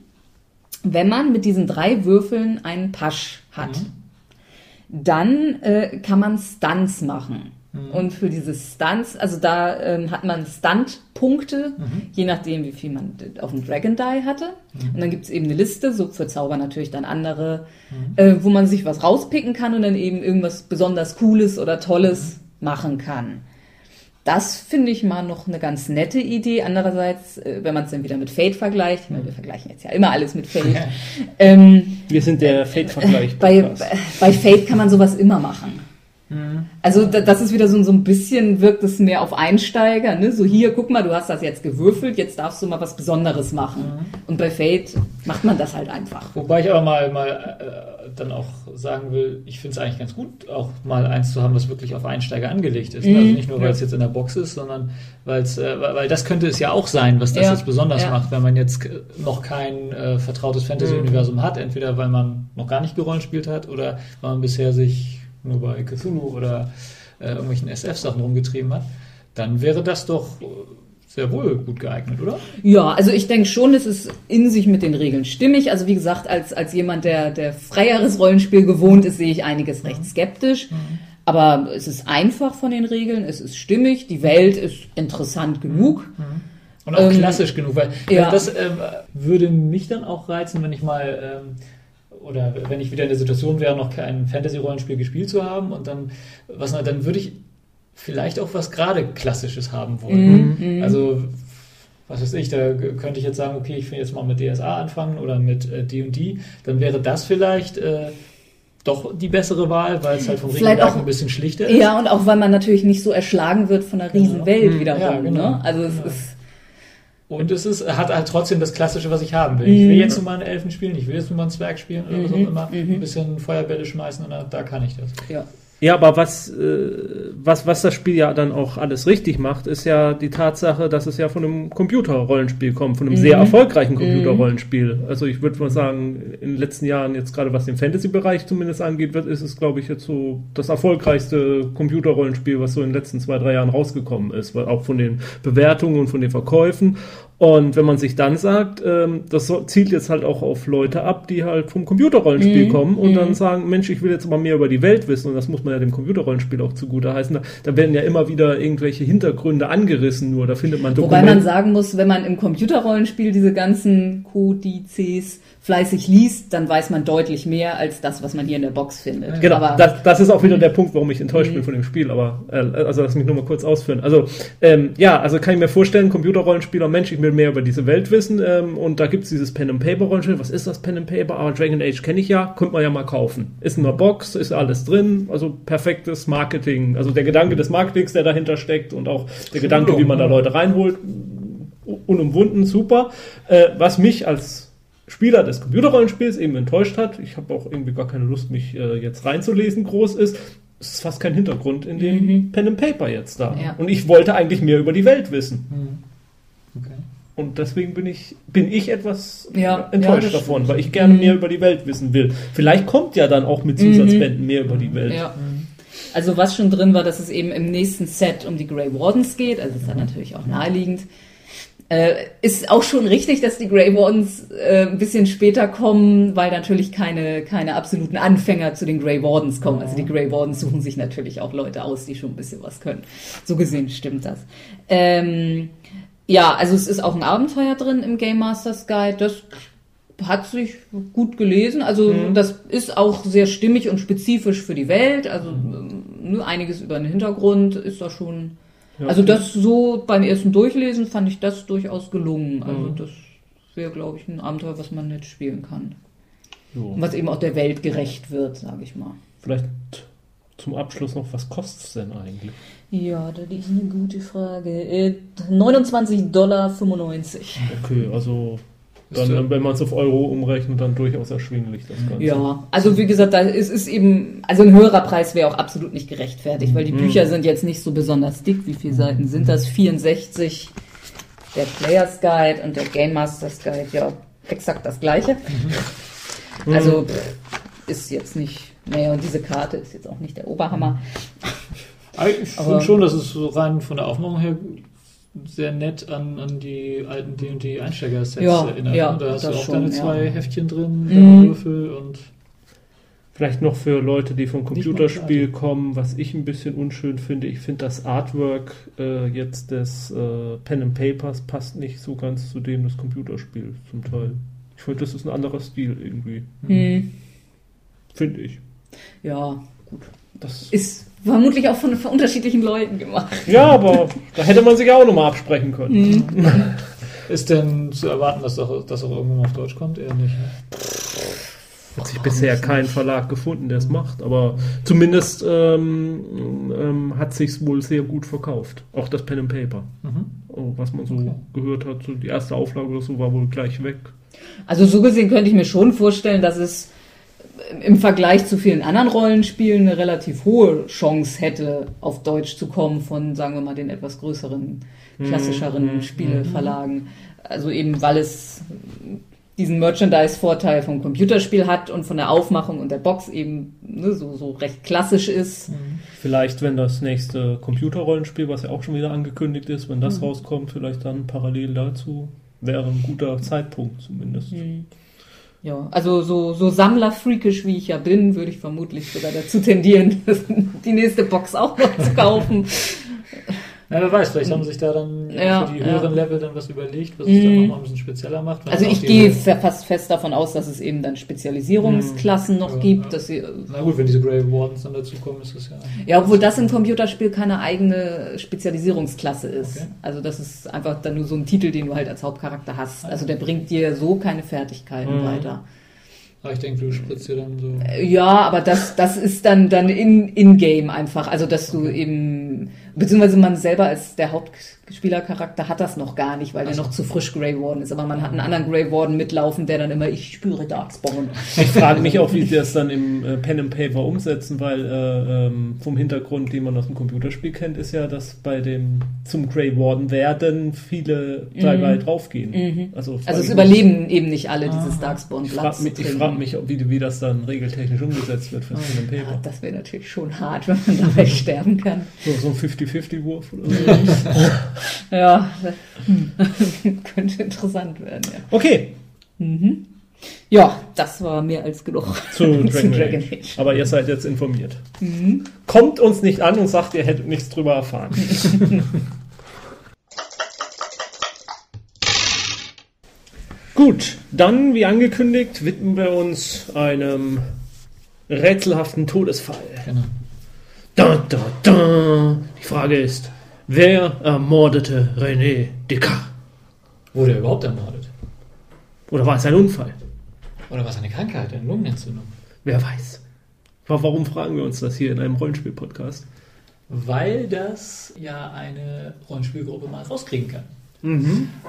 wenn man mit diesen drei Würfeln einen Pasch hat, mhm. dann äh, kann man Stunts machen. Mhm. Und für diese Stunts, also da ähm, hat man Stunt-Punkte, mhm. je nachdem, wie viel man auf dem Dragon Die hatte. Mhm. Und dann gibt es eben eine Liste, so für Zauber natürlich dann andere, mhm. äh, wo man sich was rauspicken kann und dann eben irgendwas besonders Cooles oder Tolles mhm. machen kann. Das finde ich mal noch eine ganz nette Idee. Andererseits, äh, wenn man es dann wieder mit Fate vergleicht, ich meine, wir vergleichen jetzt ja immer alles mit Fate. (laughs) ähm, wir sind der Fate-Vergleich. Bei, bei Fate kann man sowas immer machen. Also das ist wieder so, so ein bisschen, wirkt es mehr auf Einsteiger, ne? So hier, guck mal, du hast das jetzt gewürfelt, jetzt darfst du mal was Besonderes machen. Mhm. Und bei Fate macht man das halt einfach. Wobei ich aber mal, mal äh, dann auch sagen will, ich finde es eigentlich ganz gut, auch mal eins zu haben, was wirklich auf Einsteiger angelegt ist. Mhm. Also nicht nur, weil es jetzt in der Box ist, sondern weil's, äh, weil das könnte es ja auch sein, was das ja. jetzt besonders ja. macht, wenn man jetzt noch kein äh, vertrautes Fantasy-Universum mhm. hat, entweder weil man noch gar nicht gerollenspielt hat oder weil man bisher sich nur bei Cthulhu oder äh, irgendwelchen SF-Sachen rumgetrieben hat, dann wäre das doch sehr wohl gut geeignet, oder? Ja, also ich denke schon, es ist in sich mit den Regeln stimmig. Also wie gesagt, als, als jemand, der, der freieres Rollenspiel gewohnt ist, sehe ich einiges recht skeptisch. Mhm. Aber es ist einfach von den Regeln, es ist stimmig, die Welt ist interessant genug. Mhm. Und auch ähm, klassisch genug, weil ja. das äh, würde mich dann auch reizen, wenn ich mal ähm, oder wenn ich wieder in der Situation wäre, noch kein Fantasy-Rollenspiel gespielt zu haben und dann, was, dann würde ich vielleicht auch was gerade Klassisches haben wollen. Mhm, mhm. Also, was weiß ich, da könnte ich jetzt sagen, okay, ich will jetzt mal mit DSA anfangen oder mit D&D, äh, dann wäre das vielleicht äh, doch die bessere Wahl, weil es halt vom Regelwerk auch- ein bisschen schlichter ist. Ja, und auch weil man natürlich nicht so erschlagen wird von einer riesen Ja. Welt Mhm. wiederum. Ja, genau. ne? Also es Ja. ist Und es ist, hat halt trotzdem das Klassische, was ich haben will. Ich Mhm. will jetzt nur mal einen Elfen spielen, ich will jetzt nur mal einen Zwerg spielen oder was auch Mhm, immer. mhm. Ein bisschen Feuerbälle schmeißen und da, da kann ich das. ja. Ja, aber was, äh, was, was das Spiel ja dann auch alles richtig macht, ist ja die Tatsache, dass es ja von einem Computerrollenspiel kommt, von einem Mhm. sehr erfolgreichen Computerrollenspiel. Also ich würde mal sagen, in den letzten Jahren, jetzt gerade was den Fantasy-Bereich zumindest angeht, wird, ist es, glaube ich, jetzt so das erfolgreichste Computerrollenspiel, was so in den letzten zwei, drei Jahren rausgekommen ist, weil auch von den Bewertungen und von den Verkäufen. Und wenn man sich dann sagt, ähm, das zielt jetzt halt auch auf Leute ab, die halt vom Computerrollenspiel Mhm. kommen und Mhm. dann sagen, Mensch, ich will jetzt mal mehr über die Welt wissen und das muss man ja dem Computerrollenspiel auch zugute heißen. Da, da werden ja immer wieder irgendwelche Hintergründe angerissen, nur da findet man Wobei man sagen muss, wenn man im Computerrollenspiel diese ganzen Kodizes fleißig liest, dann weiß man deutlich mehr als das, was man hier in der Box findet. Genau, Aber, das, das ist auch wieder der Punkt, warum ich enttäuscht Mhm. bin von dem Spiel, aber äh, also lass mich nur mal kurz ausführen. Also ähm, ja, also kann ich mir vorstellen, Computerrollenspieler, Mensch, ich will mehr über diese Welt wissen ähm, und da gibt's dieses Pen and Paper Rollenspiel. Was ist das Pen and Paper? Ah, Dragon Age kenne ich ja, könnte man ja mal kaufen. Ist in der Box, ist alles drin, also perfektes Marketing. Also der Gedanke des Marketings, der dahinter steckt und auch der Gedanke, wie man da Leute reinholt, unumwunden, super. Äh, was mich als Spieler des Computerrollenspiels eben enttäuscht hat, ich habe auch irgendwie gar keine Lust, mich äh, jetzt reinzulesen, groß ist, es ist fast kein Hintergrund in dem Mhm. Pen and Paper jetzt da. Ja. Und ich wollte eigentlich mehr über die Welt wissen. Mhm. Okay. Und deswegen bin ich, bin ich etwas Ja, enttäuscht ja, davon, weil ich gerne Mhm. mehr über die Welt wissen will. Vielleicht kommt ja dann auch mit Zusatzbänden mehr über die Welt. ja. Also was schon drin war, dass es eben im nächsten Set um die Grey Wardens geht, also ist dann natürlich auch naheliegend. Äh, ist auch schon richtig, dass die Grey Wardens äh, ein bisschen später kommen, weil natürlich keine, keine absoluten Anfänger zu den Grey Wardens kommen. Also die Grey Wardens suchen sich natürlich auch Leute aus, die schon ein bisschen was können. So gesehen stimmt das. Ähm, ja, also es ist auch ein Abenteuer drin im Game Masters Guide. Das hat sich gut gelesen. Also Mhm. das ist auch sehr stimmig und spezifisch für die Welt. Also ähm, ne, einiges über den Hintergrund ist da schon. Ja, also okay. das so beim ersten Durchlesen fand ich das durchaus gelungen. Also Mhm. das wäre, glaube ich, ein Abenteuer, was man nett spielen kann. So. Und was eben auch der Welt gerecht wird, sage ich mal. Vielleicht zum Abschluss noch, was kostet es denn eigentlich? Ja, das ist eine gute Frage. Äh, 29,95 Dollar. Okay, also Ist, dann, äh, wenn man es auf Euro umrechnet, dann durchaus erschwinglich das Ganze. Ja, also wie gesagt, da ist es eben, also ein höherer Preis wäre auch absolut nicht gerechtfertigt, weil die Mhm. Bücher sind jetzt nicht so besonders dick. Wie viele Seiten sind das? 64. Der Players Guide und der Game Masters Guide, ja, exakt das gleiche. Mhm. Also pff, ist jetzt nicht, naja, und diese Karte ist jetzt auch nicht der Oberhammer. Ich finde schon, dass es so rein von der Aufmachung her sehr nett an, an die alten D&D Einsteiger-Sets Ja, erinnert. ja, da hast du auch schon, deine ja. zwei Heftchen drin, Mhm. Würfel und Vielleicht noch für Leute, die vom Computerspiel kommen, was ich ein bisschen unschön finde. Ich finde das Artwork äh, jetzt des äh, Pen and Papers passt nicht so ganz zu dem des Computerspiels zum Teil. Ich finde, das ist ein anderer Stil irgendwie. Hm, Finde ich. ja, Das, ist vermutlich auch von, von unterschiedlichen Leuten gemacht. ja, aber da hätte man sich auch nochmal absprechen können. (laughs) ist denn zu erwarten, dass das auch, das auch irgendwann auf Deutsch kommt? Eher nicht. Ne? Hat sich bisher kein Verlag gefunden, der es macht, aber zumindest ähm, ähm, hat sich wohl sehr gut verkauft. Auch das Pen and Paper. Mhm. Oh, was man so Okay. gehört hat, so die erste Auflage oder so war wohl gleich weg. Also so gesehen könnte ich mir schon vorstellen, dass es im Vergleich zu vielen anderen Rollenspielen eine relativ hohe Chance hätte, auf Deutsch zu kommen von, sagen wir mal, den etwas größeren, klassischeren Mhm. Spieleverlagen. Also eben, weil es diesen Merchandise-Vorteil vom Computerspiel hat und von der Aufmachung und der Box eben ne, so, so recht klassisch ist. Vielleicht, wenn das nächste Computerrollenspiel, was ja auch schon wieder angekündigt ist, wenn das Mhm. rauskommt, vielleicht dann parallel dazu wäre ein guter Zeitpunkt zumindest. Ja, also so, so Sammlerfreakisch wie ich ja bin, würde ich vermutlich sogar dazu tendieren, (laughs) die nächste Box auch noch zu kaufen. Ja, wer weiß, vielleicht haben sich da dann Ja, für die ja. höheren Level dann was überlegt, was es Mhm. dann nochmal ein bisschen spezieller macht. Also ich gehe fast fest davon aus, dass es eben dann Spezialisierungsklassen noch Ja, gibt. ja. Dass sie, Na gut, wenn diese Grey Wardens dann dazukommen, ist das ja. ja, obwohl das im Computerspiel keine eigene Spezialisierungsklasse ist. Okay. Also das ist einfach dann nur so ein Titel, den du halt als Hauptcharakter hast. Also der bringt dir so keine Fertigkeiten Mhm. weiter. Ich denke, du spritzt dir dann so. Ja, aber das, das ist dann, dann in, in-game einfach. Also, dass du eben, beziehungsweise man selber als der Hauptspielercharakter hat das noch gar nicht, weil der noch zu frisch Grey Warden ist. Aber man hat einen anderen Grey Warden mitlaufen, der dann immer, ich spüre Darkspawn. Ich frage mich auch, wie sie das dann im äh, Pen and Paper umsetzen, weil äh, ähm, vom Hintergrund, den man aus dem Computerspiel kennt, ist ja, dass bei dem zum Grey Warden werden viele dabei draufgehen. Also, frag Also, es überleben eben nicht alle dieses Darkspawn Ich frage mich, ich frag mich, ob- wie, wie das dann regeltechnisch umgesetzt wird für das Pen and Ja, Paper. das wäre natürlich schon hart, (laughs) wenn man dabei sterben kann. So, so ein 50-50-Wurf oder so. (laughs) Ja, hm. (laughs) könnte interessant werden, ja. Okay, Ja, das war mehr als genug (laughs) zu Dragon, Dragon Age. Age. Aber ihr seid jetzt informiert. Kommt uns nicht an und sagt, ihr hättet nichts drüber erfahren. (laughs) Gut, dann, wie angekündigt, widmen wir uns einem rätselhaften Todesfall. Genau. Da, da, da. Die Frage ist, wer ermordete René Descartes? Wurde er überhaupt ermordet? Oder war es ein Unfall? Oder war es eine Krankheit, eine Lungenentzündung? Wer weiß. Warum fragen wir uns das hier in einem Rollenspiel-Podcast? Weil das ja eine Rollenspielgruppe mal rauskriegen kann.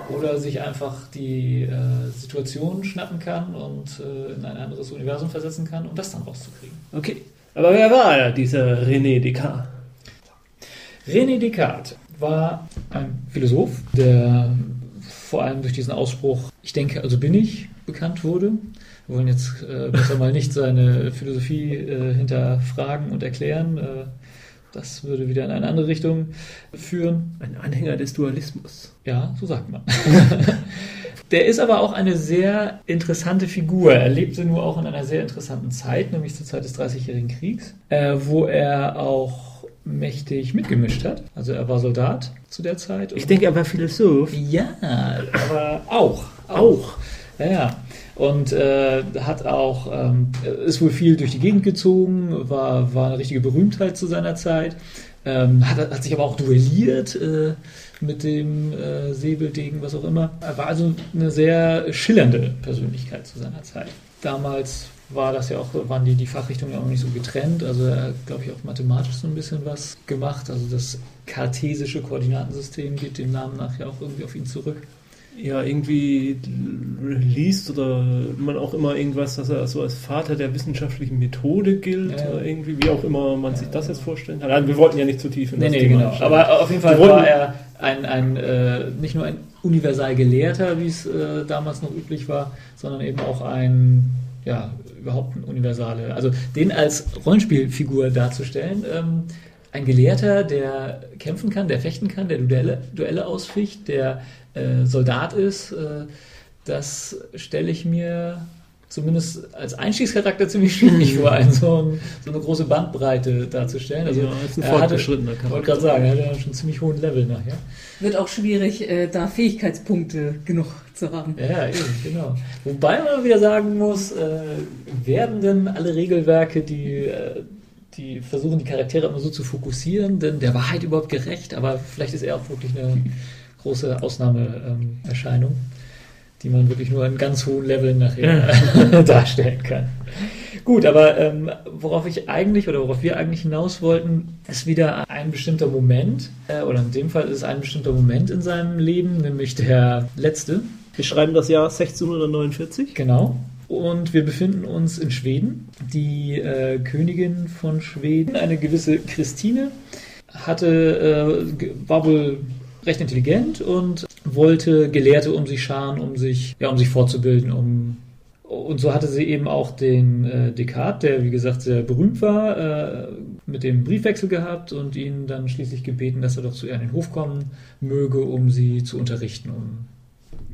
Oder sich einfach die äh, Situation schnappen kann und äh, in ein anderes Universum versetzen kann, um das dann rauszukriegen. Okay. Aber wer war er, dieser René Descartes? René Descartes war ein Philosoph, der vor allem durch diesen Ausspruch, ich denke, also bin ich, bekannt wurde. Wir wollen jetzt äh, besser mal nicht seine Philosophie äh, hinterfragen und erklären. Äh, das würde wieder in eine andere Richtung führen. Ein Anhänger des Dualismus. Ja, so sagt man. (laughs) Der ist aber auch eine sehr interessante Figur. Er lebte nur auch in einer sehr interessanten Zeit, nämlich zur Zeit des Dreißigjährigen Kriegs, äh, wo er auch mächtig mitgemischt hat. Also er war Soldat zu der Zeit. Ich denke, er war Philosoph. ja, aber auch. Auch. Ja, ja. Und äh, hat auch, ähm, ist wohl viel durch die Gegend gezogen, war, war eine richtige Berühmtheit zu seiner Zeit, ähm, hat, hat sich aber auch duelliert äh, mit dem äh, Säbeldegen, was auch immer. Er war also eine sehr schillernde Persönlichkeit zu seiner Zeit. Damals war das ja auch, waren die, die Fachrichtungen ja auch nicht so getrennt. Also er hat, glaube ich, auch mathematisch so ein bisschen was gemacht. Also das kartesische Koordinatensystem geht dem Namen nach ja auch irgendwie auf ihn zurück. Ja, irgendwie liest oder man auch immer irgendwas, dass er so als Vater der wissenschaftlichen Methode gilt. Ja. Oder irgendwie, wie auch immer man sich das jetzt vorstellen kann. Also wir wollten ja nicht zu tief in Nee, das nee, Thema genau. einsteigen. Aber auf jeden Fall war er ein, ein äh, nicht nur ein universal Gelehrter, wie es äh, damals noch üblich war, sondern eben auch ein, ja, überhaupt ein universale, also den als Rollenspielfigur darzustellen. Ähm, ein Gelehrter, der kämpfen kann, der fechten kann, der Duelle, Duelle ausficht, der äh, Soldat ist, äh, das stelle ich mir zumindest als Einstiegscharakter ziemlich schwierig (laughs) vor, einen so, ein, so eine große Bandbreite darzustellen. Also Ja, ist ein er hatte- fortgeschrittener ich Charakter. wollte gerade sagen, er hat ja schon einen ziemlich hohen Level nachher. Wird auch schwierig, äh, da Fähigkeitspunkte genug zu haben. Ja, eben, genau. Wobei man wieder sagen muss, äh, werden denn alle Regelwerke, die, äh, die versuchen, die Charaktere immer so zu fokussieren, denn der Wahrheit überhaupt gerecht, aber vielleicht ist er auch wirklich eine große Ausnahmeerscheinung, die man wirklich nur in ganz hohen Leveln nachher (laughs) darstellen kann. Gut, aber ähm, worauf ich eigentlich oder worauf wir eigentlich hinaus wollten, ist wieder ein bestimmter Moment, äh, oder in dem Fall ist es ein bestimmter Moment in seinem Leben, nämlich der letzte, Wir schreiben das Jahr 1649. Genau. Und wir befinden uns in Schweden. Die äh, Königin von Schweden, eine gewisse Christine, hatte, äh, war wohl recht intelligent und wollte Gelehrte um sich scharen, um sich, ja, um sich fortzubilden, um und so hatte sie eben auch den äh, Descartes, der wie gesagt sehr berühmt war, äh, mit dem Briefwechsel gehabt und ihn dann schließlich gebeten, dass er doch zu ihr an den Hof kommen möge, um sie zu unterrichten, um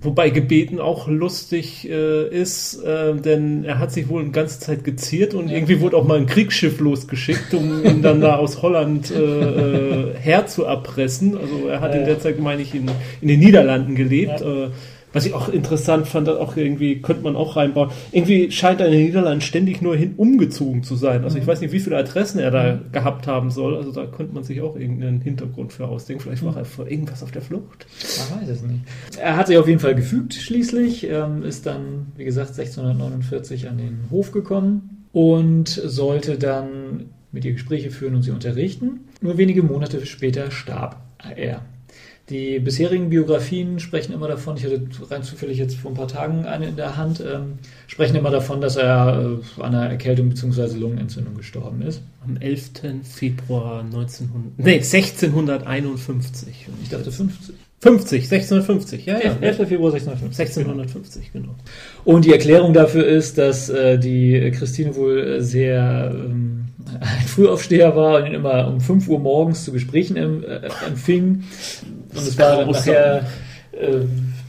Wobei gebeten auch lustig äh, ist, äh, denn er hat sich wohl eine ganze Zeit geziert und irgendwie wurde auch mal ein Kriegsschiff losgeschickt, um ihn dann da aus Holland äh, äh, herzuerpressen. Also er hat in Ja. der Zeit, meine ich, in, in den Niederlanden gelebt. Ja. Was ich auch interessant fand, auch irgendwie könnte man auch reinbauen. Irgendwie scheint er in den Niederlanden ständig nur hin umgezogen zu sein. Also ich weiß nicht, wie viele Adressen er da gehabt haben soll. Also da könnte man sich auch irgendeinen Hintergrund für ausdenken. Vielleicht war er vor irgendwas auf der Flucht. Man weiß es nicht. Er hat sich auf jeden Fall gefügt schließlich, ähm, ist dann, wie gesagt, 1649 an den Hof gekommen und sollte dann mit ihr Gespräche führen und sie unterrichten. Nur wenige Monate später starb er. Die bisherigen Biografien sprechen immer davon, ich hatte rein zufällig jetzt vor ein paar Tagen eine in der Hand, ähm, sprechen immer davon, dass er äh, an einer Erkältung bzw. Lungenentzündung gestorben ist. Am 11. Februar 1900, nee, 1651. Ich dachte 50. 50, 1650, ja, ja. 11. Februar 1650. 1650, genau. Und die Erklärung dafür ist, dass äh, die Christine wohl sehr ähm, ein Frühaufsteher war und ihn immer um 5 Uhr morgens zu Gesprächen em, äh, empfing. Und es war dann nachher, äh,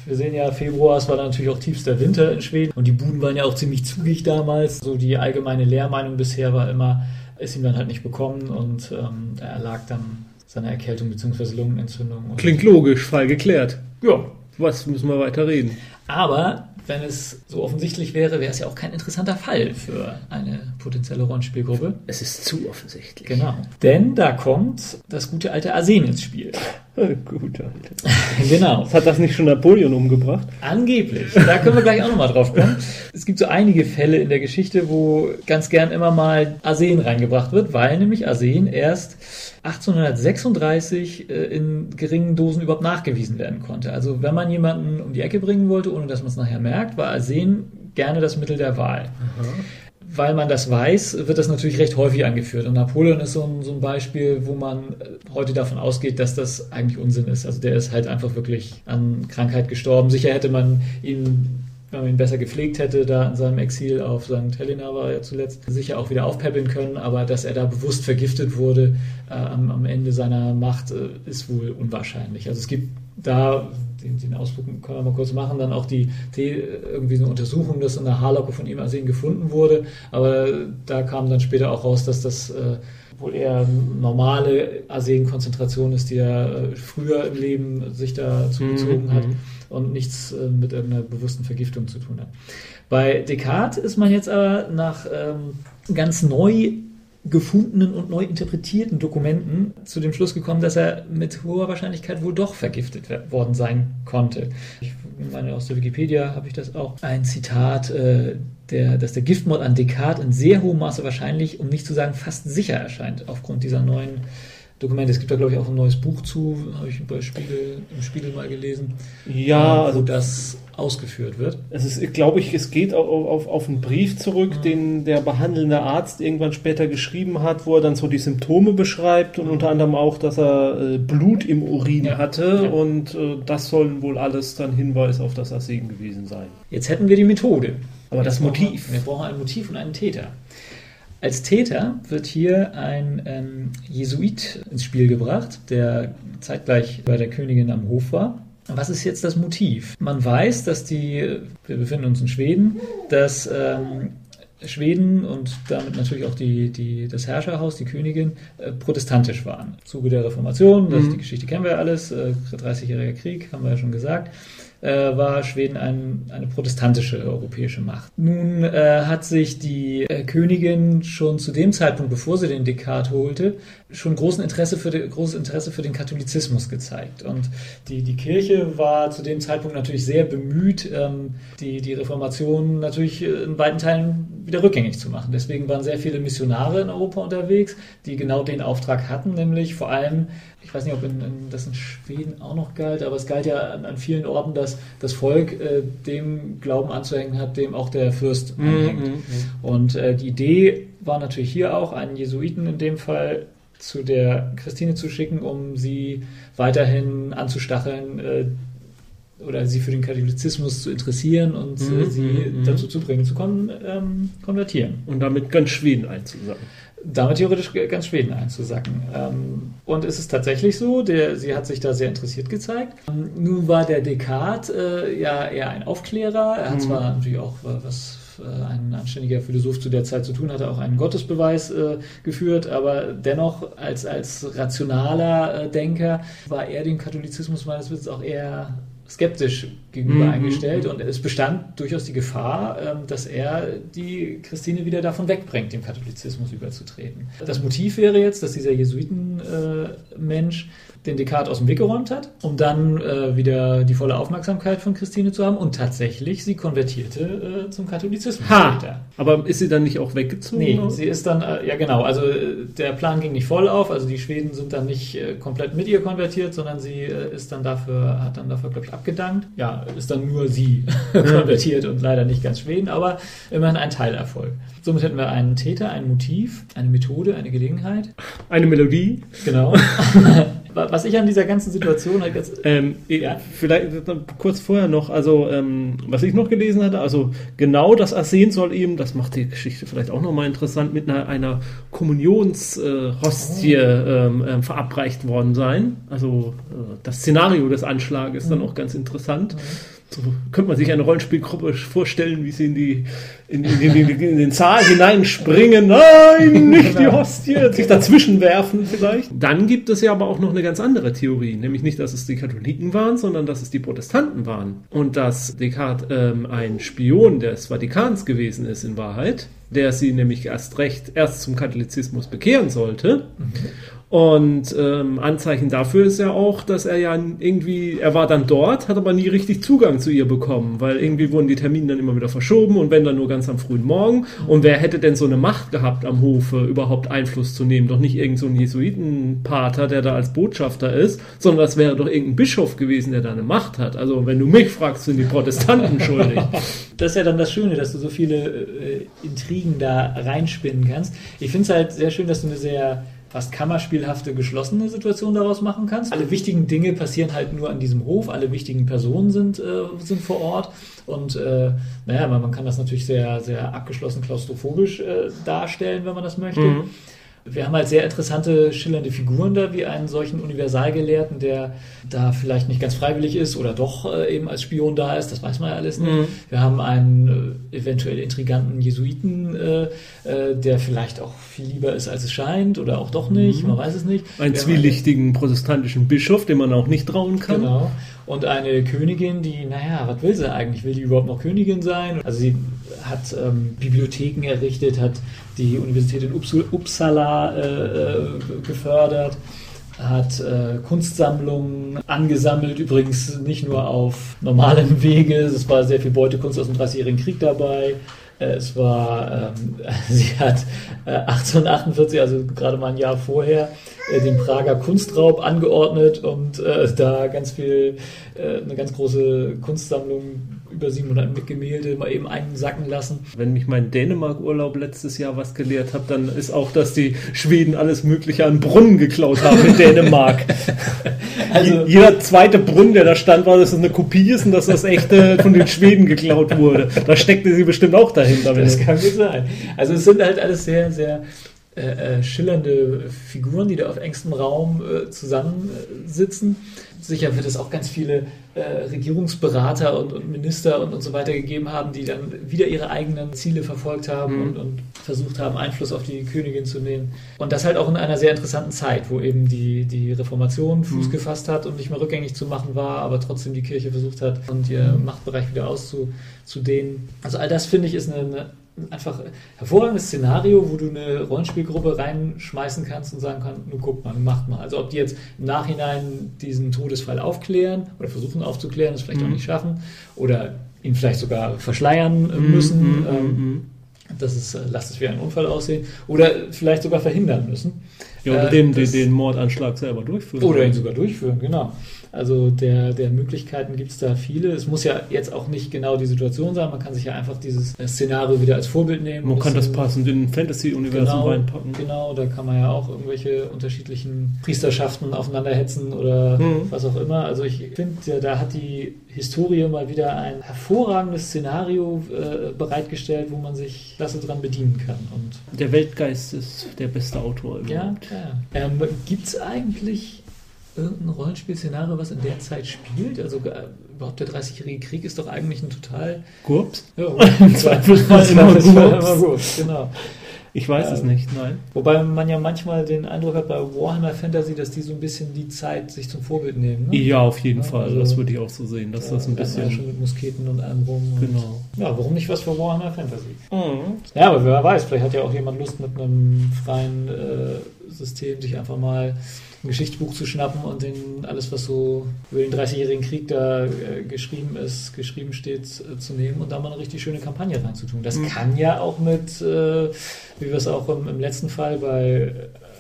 wir sehen ja, Februar, es war natürlich auch tiefster Winter in Schweden und die Buden waren ja auch ziemlich zugig damals. So die allgemeine Lehrmeinung bisher war immer, ist ihm dann halt nicht bekommen und ähm, er erlag dann seiner Erkältung bzw. Lungenentzündung. Klingt logisch, Fall geklärt. ja, Was müssen wir weiter reden? aber wenn es so offensichtlich wäre, wäre es ja auch kein interessanter Fall für eine potenzielle Rollenspielgruppe. Es ist zu offensichtlich. Genau. Denn da kommt das gute alte Arsen ins Spiel. (laughs) Gut, Alter. genau. Hat das nicht schon Napoleon umgebracht? Angeblich. Da können wir gleich auch nochmal drauf kommen. Es gibt so einige Fälle in der Geschichte, wo ganz gern immer mal Arsen reingebracht wird, weil nämlich Arsen erst 1836 äh, in geringen Dosen überhaupt nachgewiesen werden konnte. Also wenn man jemanden um die Ecke bringen wollte, ohne dass man es nachher merkt, war Arsen gerne das Mittel der Wahl. Weil man das weiß, wird das natürlich recht häufig angeführt. Und Napoleon ist so ein, so ein Beispiel, wo man heute davon ausgeht, dass das eigentlich Unsinn ist. Also der ist halt einfach wirklich an Krankheit gestorben. Sicher hätte man ihn, wenn man ihn besser gepflegt hätte, da in seinem Exil auf St. Helena war er zuletzt, sicher auch wieder aufpäppeln können. Aber dass er da bewusst vergiftet wurde äh, am, am Ende seiner Macht, äh, ist wohl unwahrscheinlich. Also es gibt da den, den Ausflug können wir mal kurz machen, dann auch die, die irgendwie eine Untersuchung, dass in der Haarlocke von ihm Arsen gefunden wurde, aber da kam dann später auch raus, dass das äh, wohl eher normale Arsenkonzentration ist, die er äh, früher im Leben sich da zugezogen Mhm, hat mhm. und nichts äh, mit irgendeiner bewussten Vergiftung zu tun hat. Bei Descartes ist man jetzt aber nach ähm, ganz neu gefundenen und neu interpretierten Dokumenten zu dem Schluss gekommen, dass er mit hoher Wahrscheinlichkeit wohl doch vergiftet worden sein konnte. Ich meine, aus der Wikipedia habe ich das auch. Ein Zitat, äh, der, dass der Giftmord an Descartes in sehr hohem Maße wahrscheinlich, um nicht zu sagen fast sicher erscheint, aufgrund dieser neuen Dokumente. Es gibt da, glaube ich, auch ein neues Buch zu, habe ich bei Spiegel, im Spiegel mal gelesen, Ja, äh, wo also das ausgeführt wird. es ist, glaube ich, es geht auf, auf, auf einen Brief zurück, den der behandelnde Arzt irgendwann später geschrieben hat, wo er dann so die Symptome beschreibt und unter anderem auch, dass er äh, Blut im Urin Ja. hatte Ja. und äh, das sollen wohl alles dann Hinweis auf das Arsen gewesen sein. Jetzt hätten wir die Methode. Aber das Jetzt brauchen wir- Motiv. Wir brauchen ein Motiv und einen Täter. Als Täter wird hier ein ähm, Jesuit ins Spiel gebracht, der zeitgleich bei der Königin am Hof war. Was ist jetzt das Motiv? Man weiß, dass die, wir befinden uns in Schweden, dass ähm, Schweden und damit natürlich auch die, die, das Herrscherhaus, die Königin, äh, protestantisch waren. Im Zuge der Reformation, das, Mhm. die Geschichte kennen wir ja alles, äh, 30-jähriger Krieg, haben wir ja schon gesagt, äh, war Schweden ein, eine protestantische europäische Macht. Nun äh, hat sich die äh, Königin schon zu dem Zeitpunkt, bevor sie den Descartes holte, schon großen Interesse für den, großes Interesse für den Katholizismus gezeigt. Und die, die Kirche war zu dem Zeitpunkt natürlich sehr bemüht, ähm, die, die Reformation natürlich äh, in weiten Teilen wieder rückgängig zu machen. Deswegen waren sehr viele Missionare in Europa unterwegs, die genau den Auftrag hatten, nämlich vor allem, ich weiß nicht, ob in, in, das in Schweden auch noch galt, aber es galt ja an, an vielen Orten, dass das Volk äh, dem Glauben anzuhängen hat, dem auch der Fürst Mhm, anhängt. Und äh, die Idee war natürlich hier auch, einen Jesuiten in dem Fall zu der Christine zu schicken, um sie weiterhin anzustacheln äh, oder sie für den Katholizismus zu interessieren und äh, Mhm, sie mhm, dazu zu bringen, zu kon ähm, konvertieren. Und damit ganz Schweden einzusagen. Damit theoretisch ganz Schweden einzusacken. Ähm, und es ist tatsächlich so, der, sie hat sich da sehr interessiert gezeigt. Ähm, nun war der Descartes äh, ja eher ein Aufklärer. Er hat Mhm. zwar natürlich auch äh, was äh, ein anständiger Philosoph zu der Zeit zu tun hatte, auch einen Gottesbeweis äh, geführt, aber dennoch als, als rationaler äh, Denker war er dem Katholizismus meines Wissens auch eher skeptisch gegenüber Mhm, eingestellt und es bestand durchaus die Gefahr, ähm, dass er die Christine wieder davon wegbringt, dem Katholizismus überzutreten. Das Motiv wäre jetzt, dass dieser Jesuitenmensch den Descartes aus dem Weg geräumt hat, um dann äh, wieder die volle Aufmerksamkeit von Christine zu haben und tatsächlich sie konvertierte äh, zum Katholizismus Ha! später. Aber ist sie dann nicht auch weggezogen? Nee, sie ist dann, äh, ja genau, also äh, der Plan ging nicht voll auf, also die Schweden sind dann nicht äh, komplett mit ihr konvertiert, sondern sie äh, ist dann dafür, hat dann dafür, glaube ich, abgedankt. Ja, ist dann nur sie (laughs) konvertiert und leider nicht ganz Schweden, aber immerhin ein Teilerfolg. Somit hätten wir einen Täter, ein Motiv, eine Methode, eine Gelegenheit. Eine Melodie. Genau. (laughs) Was ich an dieser ganzen Situation halt ganz Ähm, Ja. Vielleicht kurz vorher noch, also ähm, was ich noch gelesen hatte, also genau das Arsen soll eben, das macht die Geschichte vielleicht auch nochmal interessant, mit einer, einer Kommunionshostie ähm, ähm, verabreicht worden sein. Also äh, das Szenario des Anschlages ist dann auch ganz interessant. So könnte man sich eine Rollenspielgruppe vorstellen, wie sie in, die, in, in, in, den Saal hineinspringen. Nein, (laughs) nicht die Hostie, sich dazwischen werfen vielleicht. Dann gibt es ja aber auch noch eine ganz andere Theorie, nämlich nicht, dass es die Katholiken waren, sondern dass es die Protestanten waren. Und dass Descartes ähm, ein Spion des Vatikans gewesen ist in Wahrheit, der sie nämlich erst recht erst zum Katholizismus bekehren sollte. Und ähm, Anzeichen dafür ist ja auch, dass er ja irgendwie, er war dann dort, hat aber nie richtig Zugang zu ihr bekommen, weil irgendwie wurden die Termine dann immer wieder verschoben und wenn dann nur ganz am frühen Morgen. Und wer hätte denn so eine Macht gehabt am Hofe, überhaupt Einfluss zu nehmen? Doch nicht irgend so Jesuitenpater, der da als Botschafter ist, sondern das wäre doch irgendein Bischof gewesen, der da eine Macht hat. Also wenn du mich fragst, sind die Protestanten schuldig. (laughs) Das ist ja dann das Schöne, dass du so viele äh, Intrigen da reinspinnen kannst. Ich finde es halt sehr schön, dass du eine sehr fast kammerspielhafte, geschlossene Situation daraus machen kannst. Alle wichtigen Dinge passieren halt nur an diesem Hof, alle wichtigen Personen sind, äh, sind vor Ort und äh, naja, man, man kann das natürlich sehr, sehr abgeschlossen klaustrophobisch äh, darstellen, wenn man das möchte. Mhm. Wir haben halt sehr interessante, schillernde Figuren da, wie einen solchen Universalgelehrten, der da vielleicht nicht ganz freiwillig ist oder doch äh, eben als Spion da ist, das weiß man ja alles nicht. Mhm. Wir haben einen äh, eventuell intriganten Jesuiten, äh, äh, der vielleicht auch viel lieber ist, als es scheint, oder auch doch nicht, man weiß es nicht. Mhm. Ein Wir haben zwielichtigen protestantischen Bischof, dem man auch nicht trauen kann. Genau. Und eine Königin, die, naja, was will sie eigentlich? Will die überhaupt noch Königin sein? Also sie hat ähm, Bibliotheken errichtet, hat die Universität in Uppsala äh, äh, gefördert, hat äh, Kunstsammlungen angesammelt, übrigens nicht nur auf normalem Wege, es war sehr viel Beutekunst aus dem Dreißigjährigen Krieg dabei. Äh, Es war, ähm, (laughs) sie hat äh, 1848, also gerade mal ein Jahr vorher, den Prager Kunstraub angeordnet und äh, da ganz viel, äh, eine ganz große Kunstsammlung, über 700 Gemälde mal eben einsacken lassen. Wenn mich mein Dänemark-Urlaub letztes Jahr was gelehrt hat, dann ist auch, dass die Schweden alles Mögliche an Brunnen geklaut haben in Dänemark. (laughs) Also- Jeder zweite Brunnen, der da stand, war, dass es eine Kopie ist und dass das echte von den Schweden geklaut wurde. Da steckte sie bestimmt auch dahinter. Das kann gut sein. Also es sind halt alles sehr, sehr äh, äh, schillernde Figuren, die da auf engstem Raum äh, zusammensitzen. Sicher wird es auch ganz viele äh, Regierungsberater und, und Minister und, und so weiter gegeben haben, die dann wieder ihre eigenen Ziele verfolgt haben Mhm. und, und versucht haben, Einfluss auf die Königin zu nehmen. Und das halt auch in einer sehr interessanten Zeit, wo eben die, die Reformation Fuß Mhm. gefasst hat und nicht mehr rückgängig zu machen war, aber trotzdem die Kirche versucht hat, und ihr Machtbereich wieder auszudehnen. Also all das finde ich ist eine, eine einfach hervorragendes Szenario, wo du eine Rollenspielgruppe reinschmeißen kannst und sagen kannst, nur guck mal, macht mal. Also ob die jetzt im Nachhinein diesen Todesfall aufklären oder versuchen aufzuklären, es vielleicht Mhm. auch nicht schaffen oder ihn vielleicht sogar verschleiern Mhm, müssen, mhm, ähm, mhm. dass es, äh, lasst es wie ein Unfall aussehen oder vielleicht sogar verhindern müssen. Ja, oder Äh, den, den, das- den Mordanschlag selber durchführen. oder ihn sogar durchführen, genau. Also der, der Möglichkeiten gibt es da viele. Es muss ja jetzt auch nicht genau die Situation sein. Man kann sich ja einfach dieses Szenario wieder als Vorbild nehmen. Man kann das passend in ein Fantasy-Universum Genau, reinpacken. genau, da kann man ja auch irgendwelche unterschiedlichen Priesterschaften aufeinanderhetzen oder Mhm. was auch immer. Also ich finde, ja, da hat die Historie mal wieder ein hervorragendes Szenario äh, bereitgestellt, wo man sich klasse dran bedienen kann. Und Der Weltgeist ist der beste Autor ja, überhaupt. ja. Ähm, Gibt es eigentlich irgendein Rollenspiel-Szenario, was in der Zeit spielt? Also äh, überhaupt der 30-jährige Krieg ist doch eigentlich ein total Gurps? ja, (laughs) Im Zweifelsfall (laughs) immer Gurps. genau. Ich weiß es Ähm, nicht, nein. Wobei man ja manchmal den Eindruck hat bei Warhammer Fantasy, dass die so ein bisschen die Zeit sich zum Vorbild nehmen. Ne? Ja, auf jeden Ja, Fall. also- das würde ich auch so sehen, dass das ein man ja bisschen. schon mit Musketen und allem rum. Genau. Ja, warum nicht was für Warhammer Fantasy? Mhm. Ja, aber wer weiß, vielleicht hat ja auch jemand Lust mit einem freien äh, System sich einfach mal ein Geschichtsbuch zu schnappen und den alles, was so über den 30-jährigen Krieg da äh, geschrieben ist, geschrieben steht, äh, zu nehmen und da mal eine richtig schöne Kampagne reinzutun. Das Mhm. kann ja auch mit, äh, wie wir es auch im, im letzten Fall bei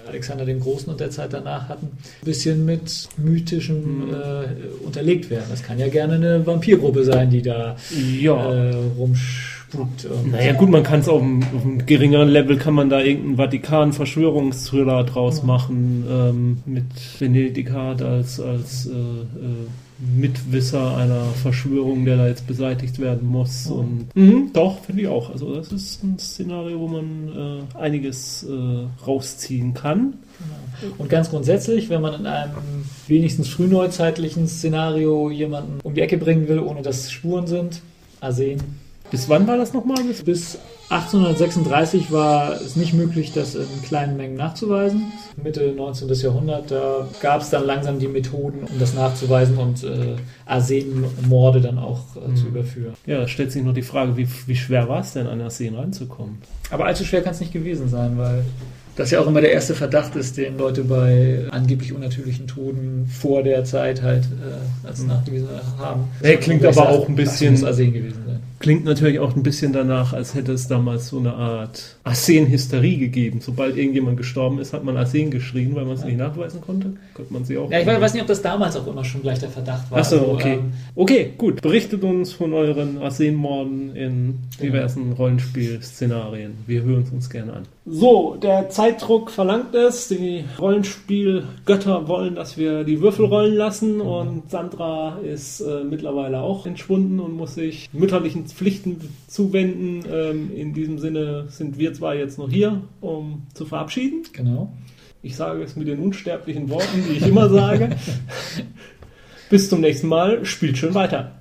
Alexander dem Großen und der Zeit danach hatten, ein bisschen mit mythischem Mhm. äh, unterlegt werden. Das kann ja gerne eine Vampirgruppe sein, die da Ja. äh, rumspukt. Und Naja gut, man kann es auf, einem- auf einem geringeren Level kann man da irgendeinen Vatikan-Verschwörungsthriller draus Mhm. machen, ähm, mit Benedikat als, als äh, äh, Mitwisser einer Verschwörung, der da jetzt beseitigt werden muss. Mhm. Und mhm, doch, finde ich auch. Also das ist ein Szenario, wo man äh, einiges äh, rausziehen kann. Und ganz grundsätzlich, wenn man in einem wenigstens frühneuzeitlichen Szenario jemanden um die Ecke bringen will, ohne dass Spuren sind, Arsen. Bis wann war das nochmal? Bis Bis 1836 war es nicht möglich, das in kleinen Mengen nachzuweisen. Mitte 19. Jahrhundert, da gab es dann langsam die Methoden, um das nachzuweisen und äh, Arsenmorde dann auch äh, zu Mhm. überführen. Ja, da stellt sich noch die Frage, wie, wie schwer war es denn, an der Szene ranzukommen? Aber allzu schwer kann es nicht gewesen sein, weil das ja auch immer der erste Verdacht ist, den Leute bei angeblich unnatürlichen Toden vor der Zeit halt äh, als Mhm. nachgewiesen haben. Nee, klingt aber auch ein bisschen- Das muss Arsen gewesen sein. Klingt natürlich auch ein bisschen danach, als hätte es damals so eine Art Arsen-Hysterie gegeben. Sobald irgendjemand gestorben ist, hat man Arsen geschrien, weil man es nicht nachweisen konnte. Könnte man sie auch. Ja, ich weiß nicht, ob das damals auch immer schon gleich der Verdacht war. Achso, Also, okay. ähm, Okay, gut. Berichtet uns von euren Arsen-Morden in diversen Rollenspiel-Szenarien. Wir hören es uns gerne an. So, der Zeitdruck verlangt es. Die Rollenspiel-Götter wollen, dass wir die Würfel rollen lassen. Und Sandra ist äh, mittlerweile auch entschwunden und muss sich mütterlichen Pflichten zuwenden. Ähm, in diesem Sinne sind wir zwar jetzt noch hier, um zu verabschieden. Genau. Ich sage es mit den unsterblichen Worten, die ich immer sage. (laughs) Bis zum nächsten Mal. Spielt schön weiter.